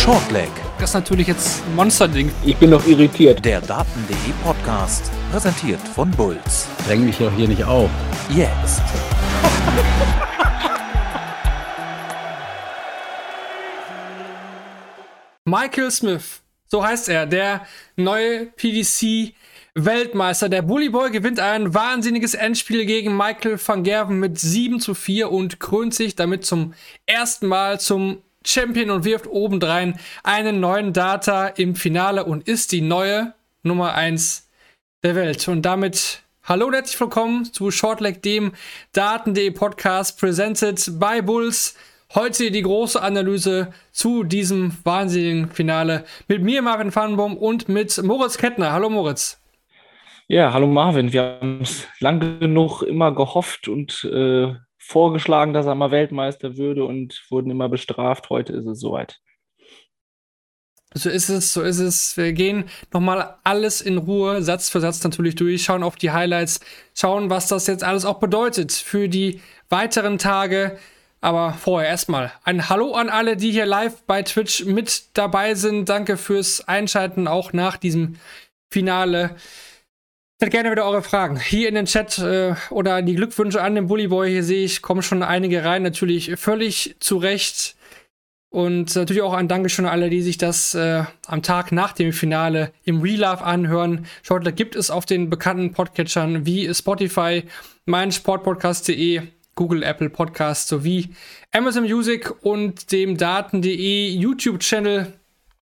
Shortleg. Das ist natürlich jetzt ein Monsterding. Ich bin noch irritiert. Der Daten.de Podcast. Präsentiert von Bulls. Dräng mich doch hier nicht auf. Jetzt. Michael Smith, so heißt er, der neue PDC Weltmeister. Der Bully Boy gewinnt ein wahnsinniges Endspiel gegen Michael van Gerven mit 7 zu 4 und krönt sich damit zum ersten Mal zum Champion und wirft obendrein einen neuen Data im Finale und ist die neue Nummer 1 der Welt. Und damit hallo und herzlich willkommen zu Shortleg, dem Daten.de Podcast, presented by Bulls. Heute die große Analyse zu diesem wahnsinnigen Finale mit mir, Marvin Pfannenbaum, und mit Moritz Kettner. Hallo Moritz. Ja, hallo Marvin. Wir haben es lange genug immer gehofft und äh, vorgeschlagen, dass er mal Weltmeister würde und wurden immer bestraft. Heute ist es soweit. So ist es, so ist es. Wir gehen nochmal alles in Ruhe, Satz für Satz natürlich durch, schauen auf die Highlights, schauen, was das jetzt alles auch bedeutet für die weiteren Tage. Aber vorher erstmal ein Hallo an alle, die hier live bei Twitch mit dabei sind. Danke fürs Einschalten, auch nach diesem Finale. Stellt gerne wieder eure Fragen hier in den Chat äh, oder die Glückwünsche an den Bullyboy. Hier sehe ich, kommen schon einige rein. Natürlich völlig zu Recht. Und natürlich auch ein Dankeschön an alle, die sich das äh, am Tag nach dem Finale im Real Life anhören. Shortler gibt es auf den bekannten Podcatchern wie Spotify, meinsportpodcast.de, Google, Apple Podcast sowie Amazon Music und dem Daten.de YouTube-Channel.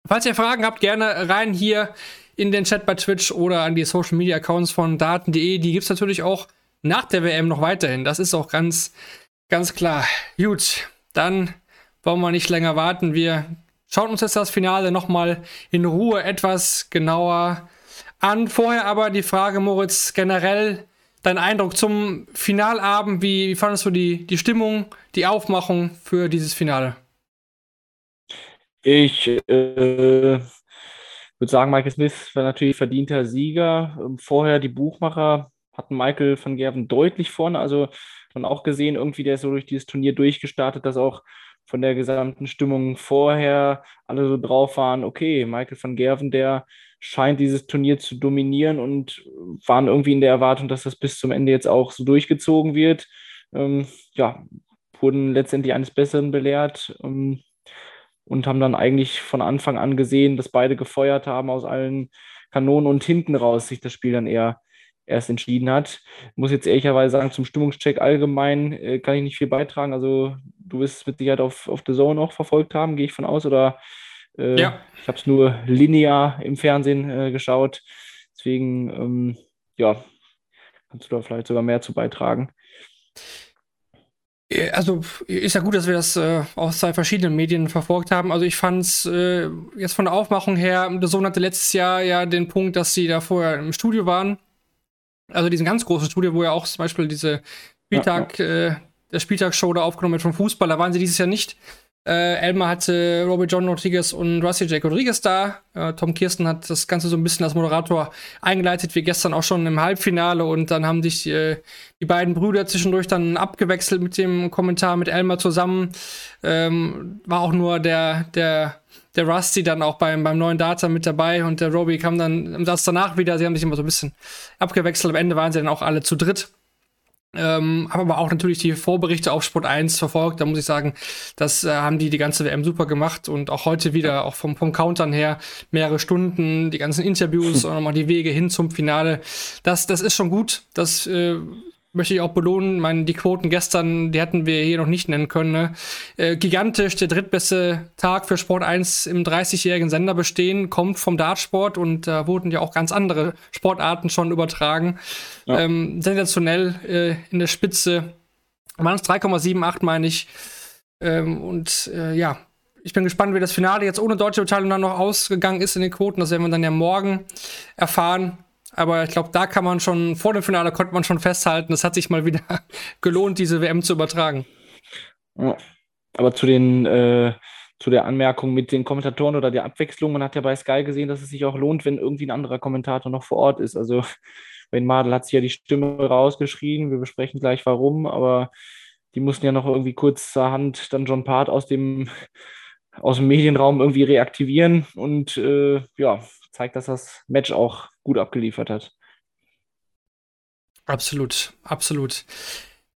Falls ihr Fragen habt, gerne rein hier in den Chat bei Twitch oder an die Social Media Accounts von Daten.de. Die gibt es natürlich auch nach der WM noch weiterhin. Das ist auch ganz, ganz klar. Gut, dann wollen wir nicht länger warten. Wir schauen uns jetzt das Finale nochmal in Ruhe etwas genauer an. Vorher aber die Frage, Moritz, generell dein Eindruck zum Finalabend. Wie, wie fandest du die, die Stimmung, die Aufmachung für dieses Finale? Ich äh, würde sagen, Michael Smith war natürlich verdienter Sieger. Ähm, vorher die Buchmacher hatten Michael van Gerven deutlich vorne. Also man auch gesehen, irgendwie der ist so durch dieses Turnier durchgestartet, dass auch von der gesamten Stimmung vorher alle so drauf waren, okay, Michael van Gerven, der scheint dieses Turnier zu dominieren und waren irgendwie in der Erwartung, dass das bis zum Ende jetzt auch so durchgezogen wird. Ähm, ja, wurden letztendlich eines Besseren belehrt. Ähm, und haben dann eigentlich von Anfang an gesehen, dass beide gefeuert haben aus allen Kanonen und hinten raus sich das Spiel dann eher erst entschieden hat. Ich muss jetzt ehrlicherweise sagen, zum Stimmungscheck allgemein äh, kann ich nicht viel beitragen. Also du wirst es mit Sicherheit auf, auf The Zone auch verfolgt haben, gehe ich von aus. Oder äh, ja. ich habe es nur linear im Fernsehen äh, geschaut. Deswegen, ähm, ja, kannst du da vielleicht sogar mehr zu beitragen. Äh, also ist ja gut, dass wir das äh, aus zwei verschiedenen Medien verfolgt haben. Also ich fand es äh, jetzt von der Aufmachung her, der Sohn hatte letztes Jahr ja den Punkt, dass sie da vorher im Studio waren. Also diesen ganz großen Studio, wo ja auch zum Beispiel diese Spieltag, ja, ja. Äh, der Spieltagsshow da aufgenommen wird vom Fußball, da waren sie dieses Jahr nicht. Äh, Elmar hatte Robbie John Rodriguez und Rusty Jake Rodriguez da. Äh, Tom Kirsten hat das Ganze so ein bisschen als Moderator eingeleitet, wie gestern auch schon im Halbfinale. Und dann haben sich äh, die beiden Brüder zwischendurch dann abgewechselt mit dem Kommentar mit Elmar zusammen. Ähm, war auch nur der, der, der Rusty dann auch beim, beim neuen Data mit dabei und der Robbie kam dann im Satz danach wieder. Sie haben sich immer so ein bisschen abgewechselt. Am Ende waren sie dann auch alle zu dritt. Ähm, habe aber auch natürlich die Vorberichte auf Sport 1 verfolgt. Da muss ich sagen, das äh, haben die die ganze WM super gemacht und auch heute wieder, auch vom, vom Countern her, mehrere Stunden, die ganzen Interviews und nochmal die Wege hin zum Finale. Das, das ist schon gut. Das äh, möchte ich auch belohnen. meine, die Quoten gestern, die hätten wir hier noch nicht nennen können. Ne? Äh, gigantisch, der drittbeste Tag für Sport 1 im 30-jährigen Sender bestehen, kommt vom Dartsport und da äh, wurden ja auch ganz andere Sportarten schon übertragen. Ja. Ähm, sensationell äh, in der Spitze. Waren es 3,78, meine ich. Ähm, und äh, ja, ich bin gespannt, wie das Finale jetzt ohne deutsche Beteiligung dann noch ausgegangen ist in den Quoten. Das werden wir dann ja morgen erfahren. Aber ich glaube, da kann man schon, vor dem Finale konnte man schon festhalten, es hat sich mal wieder gelohnt, diese WM zu übertragen. Ja. Aber zu den, äh, zu der Anmerkung mit den Kommentatoren oder der Abwechslung, man hat ja bei Sky gesehen, dass es sich auch lohnt, wenn irgendwie ein anderer Kommentator noch vor Ort ist. Also Wayne Madel hat sich ja die Stimme rausgeschrien, wir besprechen gleich warum, aber die mussten ja noch irgendwie kurzerhand dann John Part aus dem aus dem Medienraum irgendwie reaktivieren und äh, ja, zeigt, dass das Match auch gut abgeliefert hat. Absolut, absolut.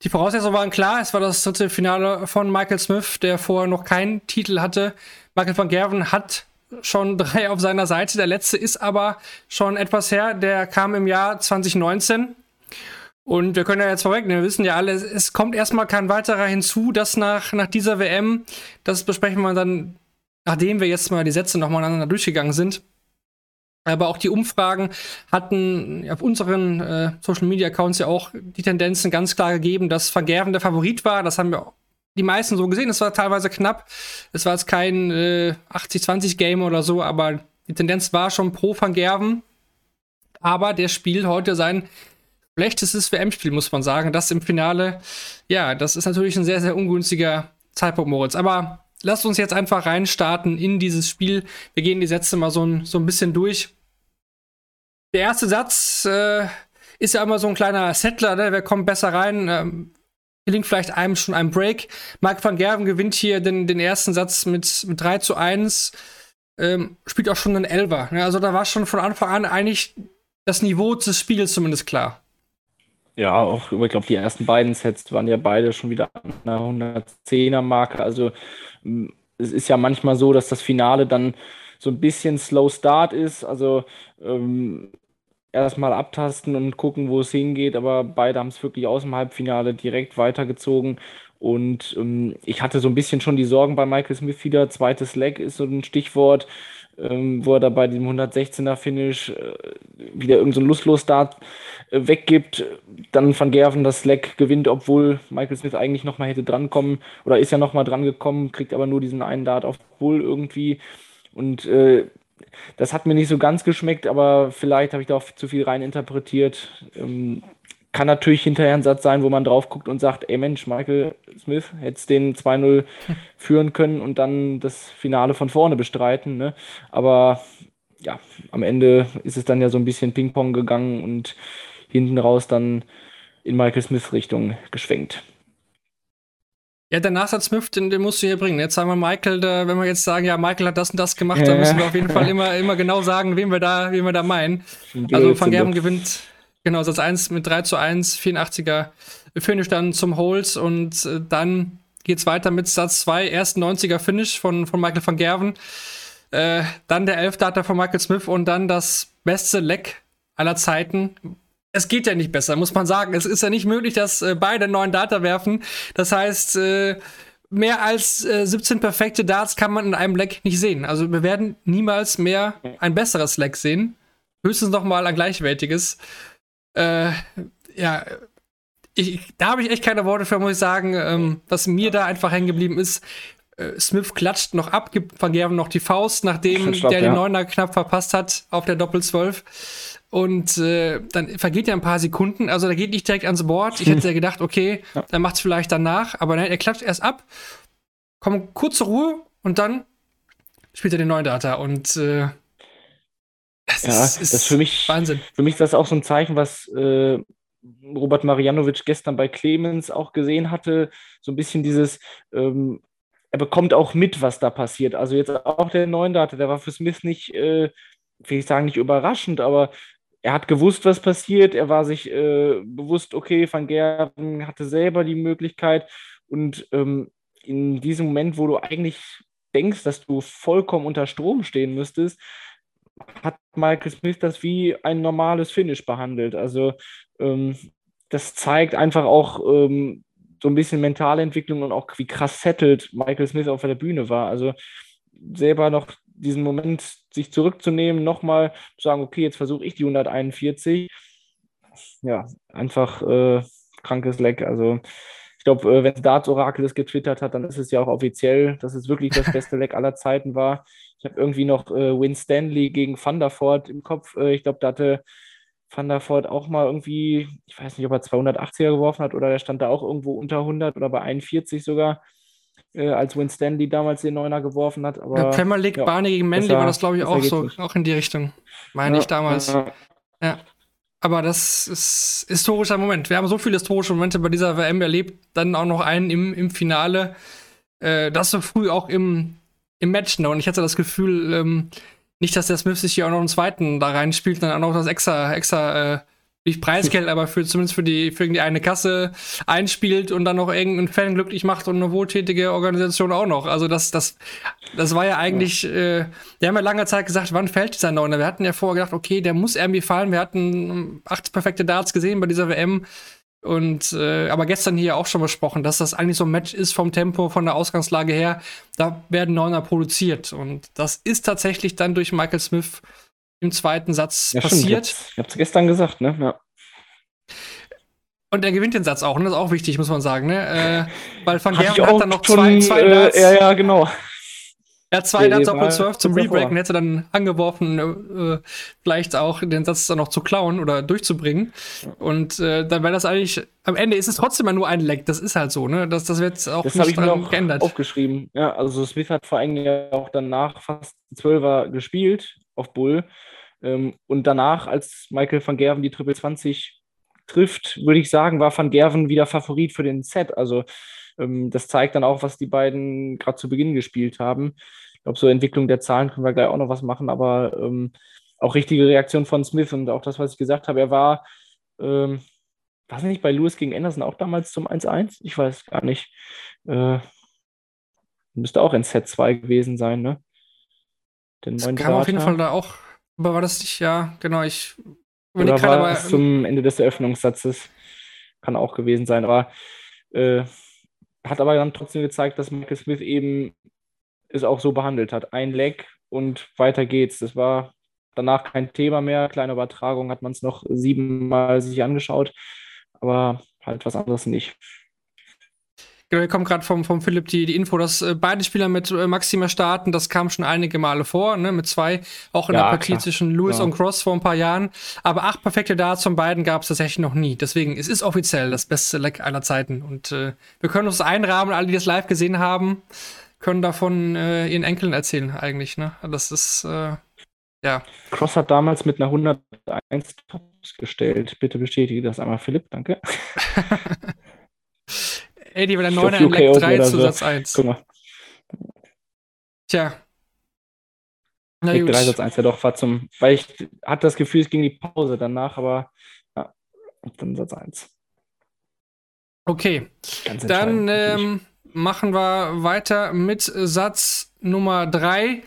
Die Voraussetzungen waren klar. Es war das dritte Finale von Michael Smith, der vorher noch keinen Titel hatte. Michael van Gerven hat schon drei auf seiner Seite. Der letzte ist aber schon etwas her. Der kam im Jahr 2019. Und wir können ja jetzt vorwegnehmen, wir wissen ja alle, es kommt erstmal kein weiterer hinzu, dass nach, nach dieser WM, das besprechen wir dann, nachdem wir jetzt mal die Sätze nochmal aneinander durchgegangen sind. Aber auch die Umfragen hatten auf unseren äh, Social Media Accounts ja auch die Tendenzen ganz klar gegeben, dass Vergerven der Favorit war. Das haben wir die meisten so gesehen. Es war teilweise knapp. Es war jetzt kein äh, 80-20-Game oder so, aber die Tendenz war schon pro Van Gerven. Aber der spielt heute sein schlechtestes WM-Spiel, muss man sagen. Das im Finale, ja, das ist natürlich ein sehr, sehr ungünstiger Zeitpunkt, Moritz. Aber lasst uns jetzt einfach reinstarten in dieses Spiel. Wir gehen die Sätze mal so ein, so ein bisschen durch. Der erste Satz äh, ist ja immer so ein kleiner Settler, ne? wer kommt besser rein. Ähm, gelingt vielleicht einem schon ein Break. Mark van Gerven gewinnt hier den, den ersten Satz mit, mit 3 zu 1. Ähm, spielt auch schon einen Elver. Ne? Also da war schon von Anfang an eigentlich das Niveau des Spiels zumindest klar. Ja, auch, ich glaube, die ersten beiden Sets waren ja beide schon wieder an einer 110er-Marke. Also mm, es ist ja manchmal so, dass das Finale dann so ein bisschen Slow Start ist. Also ähm, erstmal abtasten und gucken, wo es hingeht. Aber beide haben es wirklich aus dem Halbfinale direkt weitergezogen. Und ähm, ich hatte so ein bisschen schon die Sorgen bei Michael Smith wieder. Zweites Leg ist so ein Stichwort ähm, wo er da bei dem 116er Finish äh, wieder irgendein so Lustlos-Start äh, weggibt, dann Van Gerven das Leck gewinnt, obwohl Michael Smith eigentlich nochmal hätte drankommen oder ist ja nochmal dran gekommen, kriegt aber nur diesen einen Dart auf Bull irgendwie und äh, das hat mir nicht so ganz geschmeckt, aber vielleicht habe ich da auch zu viel rein interpretiert. Ähm, kann natürlich hinterher ein Satz sein, wo man drauf guckt und sagt, ey Mensch, Michael Smith hätte den 2-0 führen können und dann das Finale von vorne bestreiten. Ne? Aber ja, am Ende ist es dann ja so ein bisschen Ping-Pong gegangen und hinten raus dann in Michael Smiths Richtung geschwenkt. Ja, der Nachsatz Smith, den, den, musst du hier bringen. Jetzt sagen wir Michael, da, wenn wir jetzt sagen, ja, Michael hat das und das gemacht, ja. dann müssen wir auf jeden Fall immer, immer genau sagen, wen wir da, wen wir da meinen. Also Van Gerben gewinnt Genau, Satz 1 mit 3 zu 1, 84er Finish dann zum Holz und äh, dann geht's weiter mit Satz 2, erst 90er Finish von, von Michael van Gerven. Äh, dann der 11 Data von Michael Smith und dann das beste Leck aller Zeiten. Es geht ja nicht besser, muss man sagen. Es ist ja nicht möglich, dass äh, beide neuen Data werfen. Das heißt, äh, mehr als 17 äh, perfekte Darts kann man in einem Leck nicht sehen. Also wir werden niemals mehr ein besseres Leck sehen. Höchstens noch mal ein gleichwertiges. Äh, ja, ich, da habe ich echt keine Worte für, muss ich sagen. Ähm, was mir da einfach hängen geblieben ist, äh, Smith klatscht noch ab, gibt Van Gerven noch die Faust, nachdem Stopp, der ja. den Neuner knapp verpasst hat auf der Doppel-12. Und äh, dann vergeht ja ein paar Sekunden, also der geht nicht direkt ans Board. Ich hätte ja gedacht, okay, ja. dann macht es vielleicht danach, aber nein, er klatscht erst ab, kommt kurze Ruhe und dann spielt er den neuen Data. Und äh, das ja, ist, ist, das ist für mich Wahnsinn. Für mich ist das auch so ein Zeichen, was äh, Robert Marianovic gestern bei Clemens auch gesehen hatte. So ein bisschen dieses, ähm, er bekommt auch mit, was da passiert. Also jetzt auch der Neundate, der war für Smith nicht, äh, will ich sagen, nicht überraschend, aber er hat gewusst, was passiert. Er war sich äh, bewusst, okay, Van Gerven hatte selber die Möglichkeit und ähm, in diesem Moment, wo du eigentlich denkst, dass du vollkommen unter Strom stehen müsstest, hat Michael Smith das wie ein normales Finish behandelt. Also ähm, das zeigt einfach auch ähm, so ein bisschen mentale Entwicklung und auch wie krass settled Michael Smith auf der Bühne war. Also selber noch diesen Moment sich zurückzunehmen, nochmal zu sagen, okay, jetzt versuche ich die 141. Ja, einfach äh, krankes Leck. Also ich glaube, äh, wenn Darts Orakel das getwittert hat, dann ist es ja auch offiziell, dass es wirklich das beste Leck aller Zeiten war. Ich habe irgendwie noch äh, Win Stanley gegen Thunderford im Kopf. Äh, ich glaube, da hatte Thunderford auch mal irgendwie, ich weiß nicht, ob er 280er geworfen hat oder der stand da auch irgendwo unter 100 oder bei 41 sogar, äh, als Win Stanley damals den Neuner geworfen hat. Aber, der Premier League ja, Barney gegen Manley war das, glaube ich, auch so, nicht. auch in die Richtung. Meine ja, ich damals. Ja. ja. Aber das ist historischer Moment. Wir haben so viele historische Momente bei dieser WM erlebt, dann auch noch einen im, im Finale, äh, das so früh auch im im Match. Ne? Und ich hatte das Gefühl, ähm, nicht, dass der Smith sich hier auch noch einen zweiten da reinspielt, sondern auch noch das extra, extra, äh, nicht Preisgeld, aber für zumindest für die, für die eine Kasse einspielt und dann noch irgendeinen Fan glücklich macht und eine wohltätige Organisation auch noch. Also das, das, das war ja eigentlich, ja. äh, wir haben ja lange Zeit gesagt, wann fällt dieser? Und wir hatten ja vorher gedacht, okay, der muss irgendwie fallen. Wir hatten acht perfekte Darts gesehen bei dieser WM. Und äh, aber gestern hier auch schon besprochen, dass das eigentlich so ein Match ist vom Tempo, von der Ausgangslage her. Da werden Neuner produziert. Und das ist tatsächlich dann durch Michael Smith im zweiten Satz ja, passiert. Stimmt. Ich hab's gestern gesagt, ne? Ja. Und er gewinnt den Satz auch, und das ist auch wichtig, muss man sagen, ne? Äh, weil Van Gerven hat dann noch schon, zwei, zwei äh, Ja, ja, genau. Er hat zwei Darts auf Hole 12 zum Rebreaken, hätte dann angeworfen, äh, vielleicht auch den Satz dann noch zu klauen oder durchzubringen. Und äh, dann wäre das eigentlich, am Ende ist es trotzdem nur ein Leck. Das ist halt so, ne? Das, das wird auch das nicht dran geändert. aufgeschrieben. Ja, also Smith hat vor allem ja auch danach fast 12er gespielt auf Bull. Ähm, und danach, als Michael van Gerven die Triple 20 trifft, würde ich sagen, war van Gerven wieder Favorit für den Set. Also ähm, das zeigt dann auch, was die beiden gerade zu Beginn gespielt haben. Ich glaube, so Entwicklung der Zahlen können wir gleich auch noch was machen, aber ähm, auch richtige Reaktion von Smith und auch das, was ich gesagt habe, er war, ähm, was nicht, bei Lewis gegen Anderson auch damals zum 1-1? Ich weiß gar nicht. Äh, müsste auch in Set 2 gewesen sein, ne? Den das kam auf jeden Fall da auch, aber war das nicht, ja, genau, ich Oder war es zum Ende des Eröffnungssatzes. Kann auch gewesen sein, aber äh, hat aber dann trotzdem gezeigt, dass Michael Smith eben es auch so behandelt hat. Ein Leck und weiter geht's. Das war danach kein Thema mehr. Kleine Übertragung hat man es noch siebenmal sich angeschaut, aber halt was anderes nicht. Genau, hier kommt gerade vom, vom Philipp die, die Info, dass äh, beide Spieler mit äh, Maxima starten. Das kam schon einige Male vor, ne? mit zwei, auch in ja, der Partie klar. zwischen Lewis ja. und Cross vor ein paar Jahren. Aber acht perfekte Darts von beiden gab es tatsächlich noch nie. Deswegen, es ist offiziell das beste Leck aller Zeiten. Und äh, wir können uns einrahmen, alle, die das live gesehen haben, können davon äh, ihren Enkeln erzählen, eigentlich. Ne? Das ist, äh, ja. Cross hat damals mit einer 101 Tops gestellt. Bitte bestätige das einmal, Philipp, danke. Ey, die war der 9er in Leck 3 zu Satz 1. Guck mal. Tja. Na Leck 3 Satz 1, ja doch, war zum, weil ich hatte das Gefühl, es ging die Pause danach, aber ja, dann Satz 1. Okay, dann ähm, machen wir weiter mit Satz Nummer 3.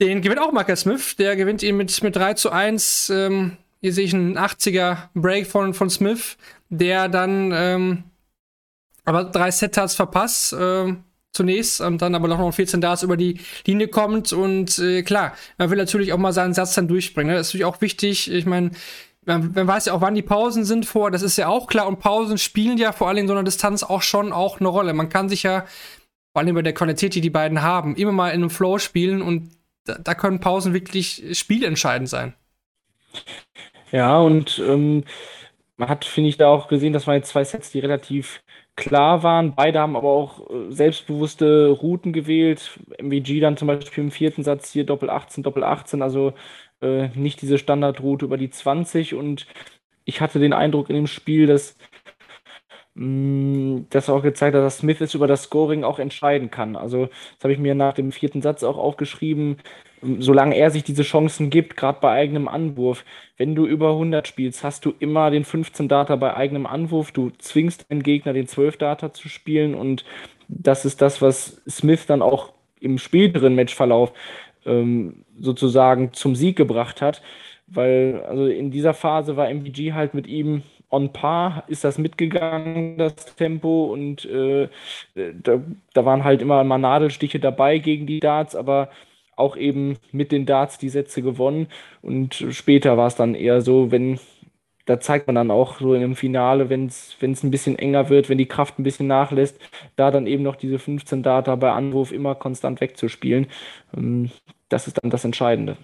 Den gewinnt auch Marcus Smith. Der gewinnt ihn mit, mit 3 zu 1. Ähm, hier sehe ich einen 80er Break von, von Smith, der dann ähm, aber drei Set-Darts verpasst. Äh, zunächst und dann aber noch 14 Darts über die Linie kommt und äh, klar, man will natürlich auch mal seinen Satz dann durchbringen. Ne? Das ist natürlich auch wichtig. Ich meine, man, man, weiß ja auch, wann die Pausen sind vor, das ist ja auch klar und Pausen spielen ja vor allem in so einer Distanz auch schon auch eine Rolle. Man kann sich ja, vor allem bei der Qualität, die die beiden haben, immer mal in einem Flow spielen und da, da können Pausen wirklich spielentscheidend sein. Ja, und ähm, man hat, finde ich, da auch gesehen, das waren jetzt zwei Sets, die relativ klar waren. Beide haben aber auch äh, selbstbewusste Routen gewählt. MVG dann zum Beispiel im vierten Satz hier Doppel 18, Doppel 18, also äh, nicht diese Standardroute über die 20. Und ich hatte den Eindruck in dem Spiel, dass mm, das auch gezeigt hat, dass Smith es über das Scoring auch entscheiden kann. Also, das habe ich mir nach dem vierten Satz auch aufgeschrieben solange er sich diese Chancen gibt, gerade bei eigenem Anwurf. Wenn du über 100 spielst, hast du immer den 15 Data bei eigenem Anwurf. Du zwingst den Gegner, den 12 Data zu spielen und das ist das, was Smith dann auch im späteren Matchverlauf ähm, sozusagen zum Sieg gebracht hat. Weil also in dieser Phase war MVG halt mit ihm on par, ist das mitgegangen, das Tempo und äh, da, da waren halt immer mal Nadelstiche dabei gegen die Darts, aber auch eben mit den Darts die Sätze gewonnen. Und später war es dann eher so, wenn, da zeigt man dann auch so einem Finale, wenn es ein bisschen enger wird, wenn die Kraft ein bisschen nachlässt, da dann eben noch diese 15 Data bei Anwurf immer konstant wegzuspielen. Ähm, das ist dann das Entscheidende.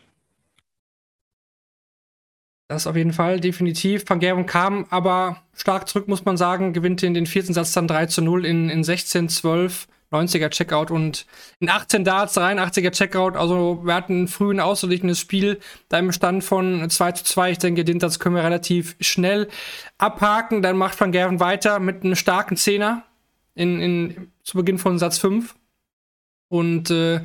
Das auf jeden Fall, definitiv. Van Gerven kam aber stark zurück, muss man sagen, gewinnt in den vierten Satz dann 3 zu 0 in, in 16, 12 90er Checkout und in 18 Darts 83er Checkout. Also wir hatten ein ausgeglichenes Spiel, da im Stand von 2 zu 2. Ich denke, den Satz können wir relativ schnell abhaken. Dann macht Van Gerven weiter mit einem starken Zehner in, in, zu Beginn von Satz 5. Und äh,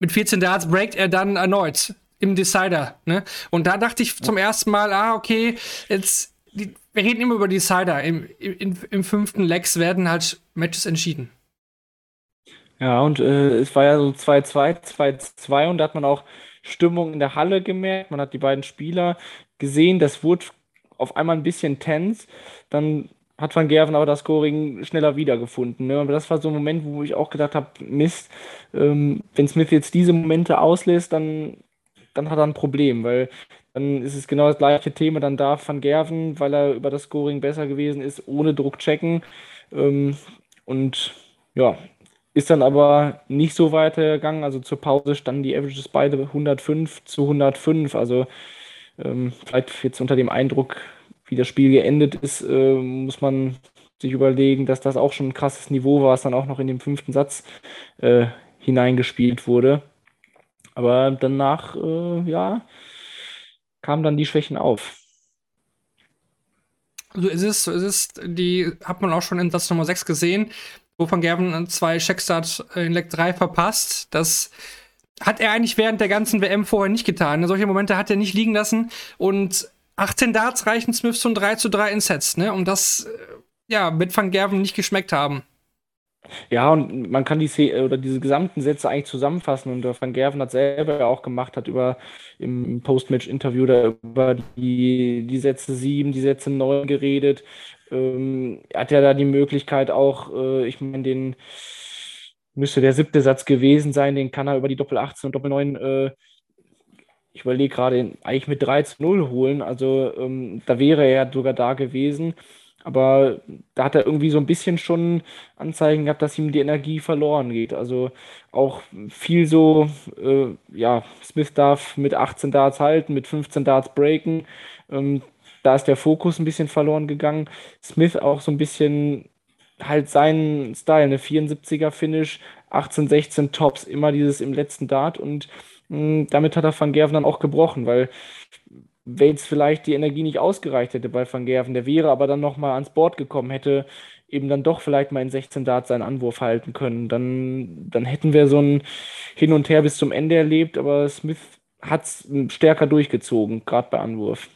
mit 14 Darts breakt er dann erneut im Decider. Ne? Und da dachte ich zum ersten Mal, ah, okay, jetzt, die, wir reden immer über Decider. Im, im, im fünften Legs werden halt Matches entschieden. Ja, und äh, es war ja so 2-2, 2-2 und da hat man auch Stimmung in der Halle gemerkt. Man hat die beiden Spieler gesehen, das wurde auf einmal ein bisschen tense. Dann hat Van Gerven aber das Scoring schneller wiedergefunden. Ne? Aber das war so ein Moment, wo ich auch gedacht habe, Mist, ähm, wenn Smith jetzt diese Momente auslässt, dann, dann hat er ein Problem, weil dann ist es genau das gleiche Thema. Dann darf Van Gerven, weil er über das Scoring besser gewesen ist, ohne Druck checken. Ähm, und ja, ist dann aber nicht so weitergegangen. Also zur Pause standen die Averages beide 105 zu 105. Also ähm, vielleicht jetzt unter dem Eindruck, wie das Spiel geendet ist, äh, muss man sich überlegen, dass das auch schon ein krasses Niveau war, was dann auch noch in den fünften Satz äh, hineingespielt wurde. Aber danach, äh, ja, kamen dann die Schwächen auf. So ist es, so ist es. Die hat man auch schon in Satz Nummer 6 gesehen, wo Van Gerven zwei Checkstart in Leg 3 verpasst. Das hat er eigentlich während der ganzen WM vorher nicht getan. Solche Momente hat er nicht liegen lassen und 18 Darts reichen Smith zum 3 zu 3 in Sets, ne? Und das, äh, ja, wird Van Gerven nicht geschmeckt haben. Ja, und man kann die oder diese gesamten Sätze eigentlich zusammenfassen und Van Gerven hat selber auch gemacht, hat über im Post-Match-Interview da über die, die Sätze 7, die Sätze 9 geredet. Ähm, er hat ja da die Möglichkeit auch, äh, ich meine, den müsste der siebte Satz gewesen sein, den kann er über die Doppel 18 und Doppel 9 äh, ich überlege gerade, eigentlich mit 3 zu 0 holen. Also ähm, da wäre er sogar da gewesen. Aber da hat er irgendwie so ein bisschen schon Anzeigen gehabt, dass ihm die Energie verloren geht. Also auch viel so, äh, ja, Smith darf mit 18 Darts halten, mit 15 Darts breaken. Ähm, da ist der Fokus ein bisschen verloren gegangen. Smith auch so ein bisschen halt seinen Style, eine 74er Finish, 18, 16 Tops, immer dieses im letzten Dart und hm, damit hat er Van Gerven dann auch gebrochen, weil wenn jetzt vielleicht die Energie nicht ausgereicht hätte bei Van Gerven, der wäre aber dann nochmal ans Board gekommen, hätte eben dann doch vielleicht mal in 16 Darts seinen Anwurf halten können. Dann, dann hätten wir so ein Hin und Her bis zum Ende erlebt, aber Smith hat es stärker durchgezogen, gerade bei Anwurf.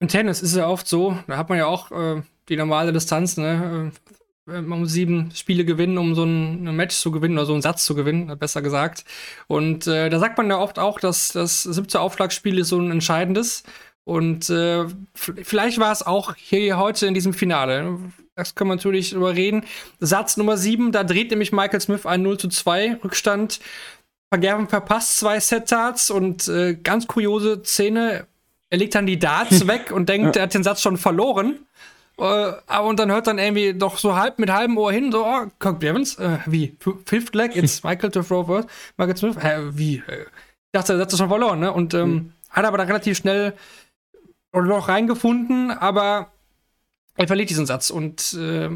Im Tennis ist es ja oft so, da hat man ja auch äh, die normale Distanz, ne? Äh, man muss sieben Spiele gewinnen, um so ein, ein, Match zu gewinnen oder so einen Satz zu gewinnen, besser gesagt. Und äh, da sagt man ja oft auch, dass das siebte Aufschlagspiel ist so ein entscheidendes. Und äh, vielleicht war es auch hier heute in diesem Finale. Das können wir natürlich drüber reden. Satz Nummer sieben, da dreht nämlich Michael Smith ein 0 zu 2 Rückstand. Vergerben verpasst zwei Set-Darts und äh, ganz kuriose Szene. Er legt dann die Darts weg und denkt, er hat den Satz schon verloren. Äh, und dann hört dann irgendwie doch so halb mit halbem Ohr hin, so, oh, Kirk Evans, äh, wie? Fifth Leg, jetzt Michael to throw first, Michael Smith, hä, wie? Ich dachte, er hat das schon verloren, ne? Und ähm, mhm. hat aber da relativ schnell noch reingefunden, aber er verliert diesen Satz. Und äh,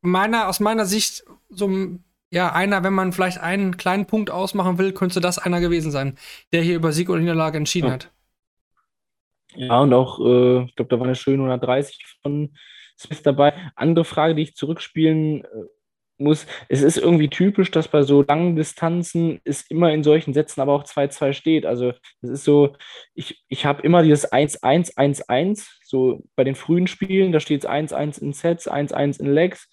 meiner, aus meiner Sicht, so ja, einer, wenn man vielleicht einen kleinen Punkt ausmachen will, könnte das einer gewesen sein, der hier über Sieg oder Niederlage entschieden ja. hat. Ja, und auch, äh, ich glaube, da war eine schöne 130 von Smith dabei. Andere Frage, die ich zurückspielen äh, muss, es ist irgendwie typisch, dass bei so langen Distanzen es immer in solchen Sätzen aber auch 2-2 steht. Also es ist so, ich, ich habe immer dieses 1-1-1-1, so bei den frühen Spielen, da steht es 1-1 in Sets, 1-1 in Legs,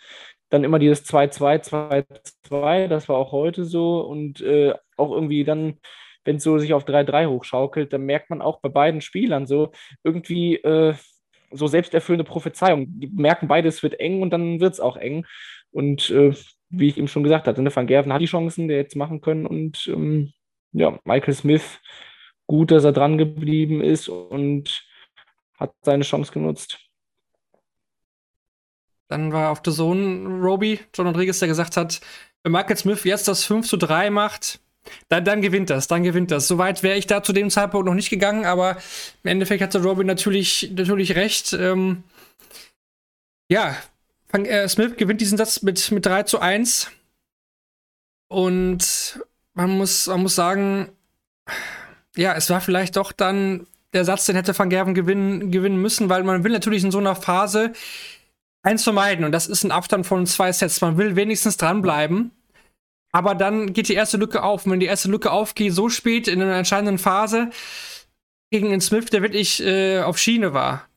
dann immer dieses 2-2, 2-2, das war auch heute so und äh, auch irgendwie dann wenn es so sich auf 3-3 hochschaukelt, dann merkt man auch bei beiden Spielern so irgendwie äh, so selbsterfüllende Prophezeiung. Die merken beide, es wird eng und dann wird es auch eng. Und äh, wie ich eben schon gesagt hatte, ne, Van Gerven hat die Chancen, der jetzt machen können. Und ähm, ja, Michael Smith, gut, dass er dran geblieben ist und hat seine Chance genutzt. Dann war auf der Zone Roby, John Rodriguez, der gesagt hat, wenn Michael Smith jetzt das 5 zu 3 macht, dann, dann gewinnt das, dann gewinnt das. Soweit wäre ich da zu dem Zeitpunkt noch nicht gegangen, aber im Endeffekt hatte Robin natürlich, natürlich recht. Ähm, ja, äh, Smith gewinnt diesen Satz mit, mit 3 zu 1. Und man muss, man muss sagen, ja, es war vielleicht doch dann der Satz, den hätte Van Gerven gewinnen, gewinnen müssen, weil man will natürlich in so einer Phase eins vermeiden und das ist ein Abstand von zwei Sets. Man will wenigstens dranbleiben. Aber dann geht die erste Lücke auf. Und wenn die erste Lücke aufgeht, so spät in einer entscheidenden Phase, gegen den Smith, der wirklich äh, auf Schiene war,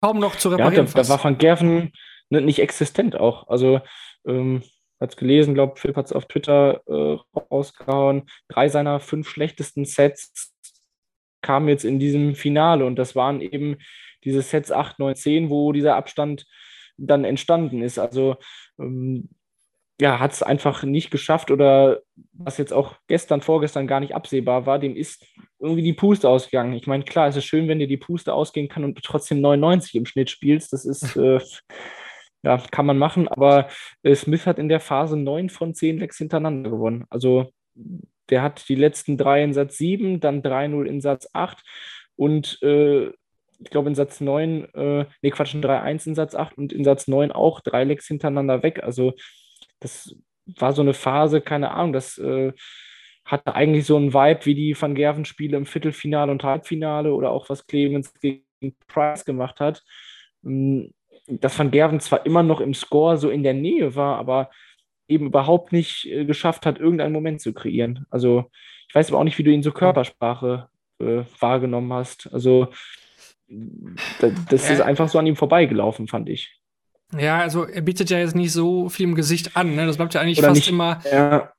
kaum noch zu reparieren. Ja, da, da war Van Gerven nicht existent auch. Also, ähm, hat es gelesen, glaube Philipp hat es auf Twitter äh, rausgehauen. Drei seiner fünf schlechtesten Sets kamen jetzt in diesem Finale und das waren eben diese Sets 8, 9, 10, wo dieser Abstand dann entstanden ist. Also ähm, ja, hat es einfach nicht geschafft oder was jetzt auch gestern, vorgestern gar nicht absehbar war, dem ist irgendwie die Puste ausgegangen. Ich meine, klar, es ist schön, wenn dir die Puste ausgehen kann und du trotzdem 99 im Schnitt spielst. Das ist, äh, ja, kann man machen, aber äh, Smith hat in der Phase 9 von 10 Lecks hintereinander gewonnen. Also der hat die letzten drei in Satz 7, dann 3-0 in Satz 8 und äh, ich glaube in Satz 9, äh, nee, Quatsch, 3-1 in Satz 8 und in Satz 9 auch drei Lecks hintereinander weg. Also das war so eine Phase, keine Ahnung, das äh, hatte eigentlich so einen Vibe wie die Van Gerven-Spiele im Viertelfinale und Halbfinale oder auch was Clemens gegen Price gemacht hat. Ähm, dass Van Gerven zwar immer noch im Score so in der Nähe war, aber eben überhaupt nicht äh, geschafft hat, irgendeinen Moment zu kreieren. Also ich weiß aber auch nicht, wie du ihn so Körpersprache äh, wahrgenommen hast. Also das ist einfach so an ihm vorbeigelaufen, fand ich. Ja, also er bietet ja jetzt nicht so viel im Gesicht an. Ne? Das bleibt ja eigentlich Oder fast nicht, immer. Ja.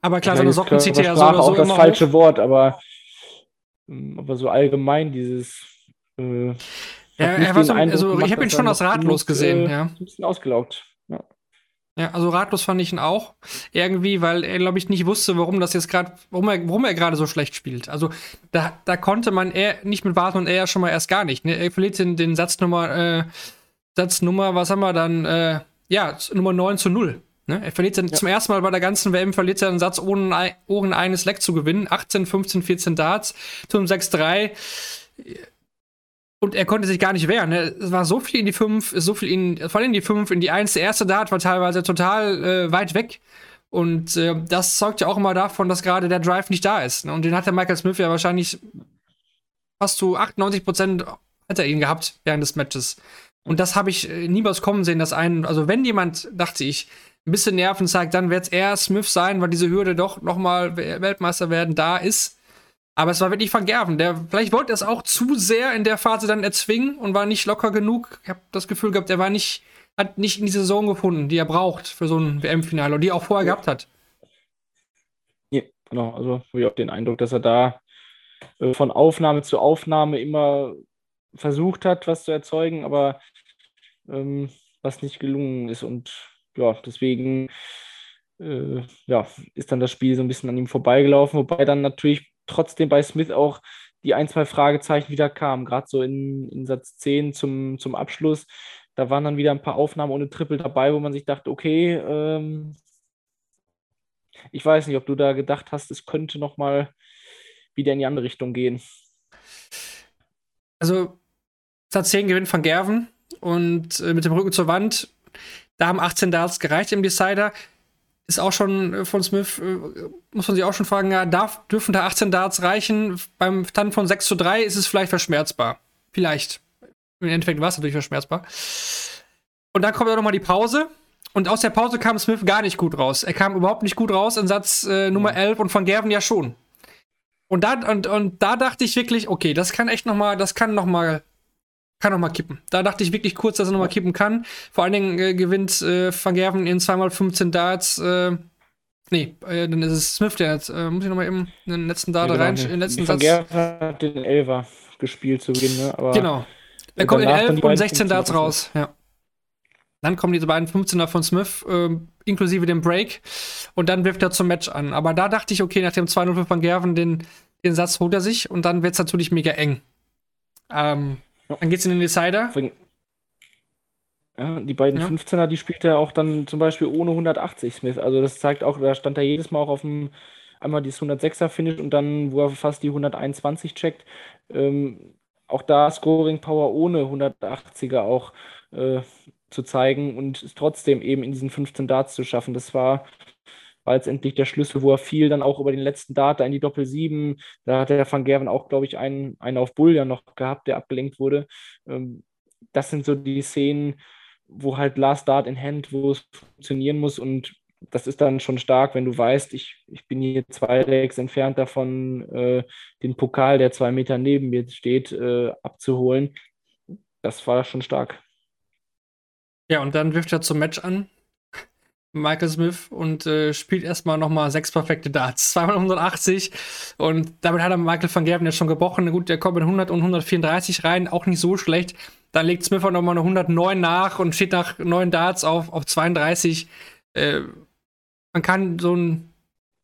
Aber klar, seine Socken zieht er ja so oder so auch das falsche hoch. Wort, aber, hm, aber so allgemein dieses. Äh, ja, er war so, also gemacht, ich habe ihn schon als ratlos gesehen, äh, ja. Ein bisschen ausgelaugt. Ja. Ja, also ratlos fand ich ihn auch. Irgendwie, weil er, glaube ich, nicht wusste, warum das jetzt gerade, warum er, warum er gerade so schlecht spielt. Also da, da konnte man er nicht mit warten und er ja schon mal erst gar nicht. Ne? Er verliert den, den Satznummer äh, Satznummer, was haben wir dann? Äh, ja, Nummer 9 zu 0. Ne? Er verliert dann ja. zum ersten Mal bei der ganzen WM verliert er einen Satz ohne, ohne eines Leck zu gewinnen. 18, 15, 14 Darts zum 6-3. Und er konnte sich gar nicht wehren. Ne? Es war so viel in die 5, so viel in, vor allem in die 5, in die 1. Der erste Dart war teilweise total äh, weit weg. Und äh, das zeugt ja auch immer davon, dass gerade der Drive nicht da ist. Ne? Und den hat der Michael Smith ja wahrscheinlich fast zu 98 Prozent hat er ihn gehabt während des Matches. Und das habe ich äh, niemals kommen sehen, dass ein, also wenn jemand, dachte ich, ein bisschen Nerven zeigt, dann wird es eher Smith sein, weil diese Hürde doch nochmal Weltmeister werden da ist. Aber es war wirklich Van Gerven. Der, vielleicht wollte er es auch zu sehr in der Phase dann erzwingen und war nicht locker genug. Ich habe das Gefühl gehabt, er war nicht, hat nicht in die Saison gefunden, die er braucht für so ein WM-Finale und die er auch vorher ja. gehabt hat. Ja, genau. Also habe ich auch den Eindruck, dass er da äh, von Aufnahme zu Aufnahme immer versucht hat, was zu erzeugen, aber ähm, was nicht gelungen ist. Und ja, deswegen äh, ja, ist dann das Spiel so ein bisschen an ihm vorbeigelaufen, wobei dann natürlich trotzdem bei Smith auch die ein, zwei Fragezeichen wieder kamen, gerade so in, in Satz 10 zum, zum Abschluss. Da waren dann wieder ein paar Aufnahmen ohne Triple dabei, wo man sich dachte, okay, ähm, ich weiß nicht, ob du da gedacht hast, es könnte nochmal wieder in die andere Richtung gehen. Also Satz 10 gewinnt von Gerven und äh, mit dem Rücken zur Wand. Da haben 18 Darts gereicht im Decider. Ist auch schon äh, von Smith, äh, muss man sich auch schon fragen, ja, darf, dürfen da 18 Darts reichen? Beim Stand von 6 zu 3 ist es vielleicht verschmerzbar. Vielleicht. Im Endeffekt war es natürlich verschmerzbar. Und dann kommt auch noch mal die Pause. Und aus der Pause kam Smith gar nicht gut raus. Er kam überhaupt nicht gut raus in Satz äh, Nummer 11 und von Gerven ja schon. Und da, und, und da dachte ich wirklich, okay, das kann echt noch mal, das kann noch mal kann noch mal kippen. Da dachte ich wirklich kurz, dass er noch mal kippen kann. Vor allen Dingen äh, gewinnt äh, Van Gerven in 2x15 Darts. Äh, nee, äh, dann ist es Smith, der jetzt, äh, muss ich noch mal eben den letzten Dart genau, rein, den letzten Van Gerven hat den Elfer gespielt zu Beginn, ne? Aber genau. Er kommt in 11 und 16 Darts raus, ja. Dann kommen diese beiden 15er von Smith, äh, inklusive dem Break. Und dann wirft er zum Match an. Aber da dachte ich, okay, nach dem 2-0 für Van Gerven, den, den Satz holt er sich und dann wird es natürlich mega eng. Ähm, dann geht's in den Decider. Ja, die beiden ja. 15er, die spielt er auch dann zum Beispiel ohne 180 Smith. Also das zeigt auch, da stand er jedes Mal auch auf dem, einmal dieses 106er Finish und dann, wo er fast die 121 checkt. Ähm, auch da Scoring Power ohne 180er auch äh, zu zeigen und es trotzdem eben in diesen 15 Darts zu schaffen. Das war war letztendlich der Schlüssel, wo er fiel, dann auch über den letzten Data in die Doppel 7. Da hat der Van Gerven auch, glaube ich, einen, einen auf Bull ja noch gehabt, der abgelenkt wurde. Ähm, das sind so die Szenen, wo halt Last Start in Hand, wo es funktionieren muss und das ist dann schon stark, wenn du weißt, ich, ich bin hier zwei Decks entfernt davon, äh, den Pokal, der zwei Meter neben mir steht, äh, abzuholen. Das war schon stark. Ja, und dann wirft er zum Match an. Michael Smith und äh, spielt erstmal nochmal sechs perfekte Darts. Zweimal 180 und damit hat er Michael van Gerven jetzt schon gebrochen. Gut, der kommt mit 100 und 134 rein, auch nicht so schlecht. Dann legt Smith auch nochmal eine 109 nach und steht nach neun Darts auf, auf 32. Äh, man kann so ein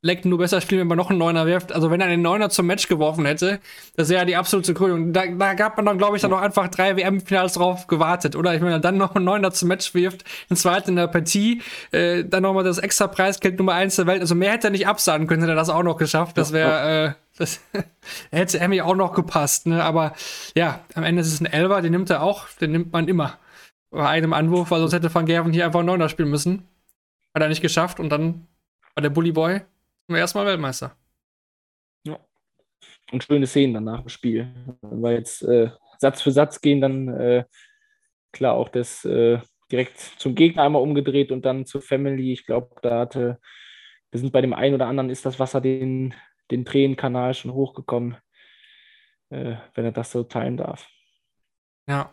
Leck nur besser spielen, wenn man noch einen Neuner wirft. Also wenn er einen Neuner zum Match geworfen hätte, das wäre ja die absolute Krönung. Da, da gab man dann, glaube ich, dann noch einfach drei WM-Finals drauf gewartet. Oder ich meine, dann noch einen Neuner zum Match wirft, einen zweiten in der Partie, äh, dann nochmal das extra Preisgeld Nummer eins der Welt. Also mehr hätte er nicht absagen können, hätte er das auch noch geschafft. Das wäre, äh, das hätte Emmy auch noch gepasst. Ne? Aber ja, am Ende ist es ein Elver, den nimmt er auch, den nimmt man immer. Bei einem Anwurf, weil sonst hätte Van Gerven hier einfach einen Neuner spielen müssen. Hat er nicht geschafft und dann war der Bully Boy zum ersten Mal Weltmeister. Ja. Und schöne Szenen danach im Spiel. Weil jetzt äh, Satz für Satz gehen, dann äh, klar auch das äh, direkt zum Gegner einmal umgedreht und dann zur Family. Ich glaube, da hatte, wir sind bei dem einen oder anderen, ist das Wasser den, den Tränenkanal schon hochgekommen, äh, wenn er das so teilen darf. Ja,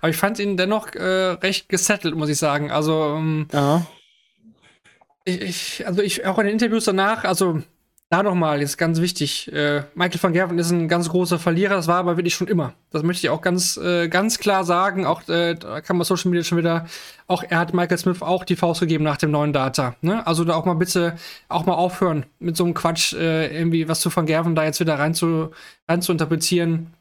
aber ich fand ihn dennoch äh, recht gesettelt, muss ich sagen. Also, ähm, ja ich, also ich, auch in den Interviews danach, also da nochmal, ist ganz wichtig, äh, Michael van Gerven ist ein ganz großer Verlierer, das war aber wirklich schon immer. Das möchte ich auch ganz, äh, ganz klar sagen. Auch äh, da kann man Social Media schon wieder, auch er hat Michael Smith auch die Faust gegeben nach dem neuen Data. Ne? Also da auch mal bitte auch mal aufhören, mit so einem Quatsch äh, irgendwie was zu van Gerven da jetzt wieder rein zu, rein zu interpretieren.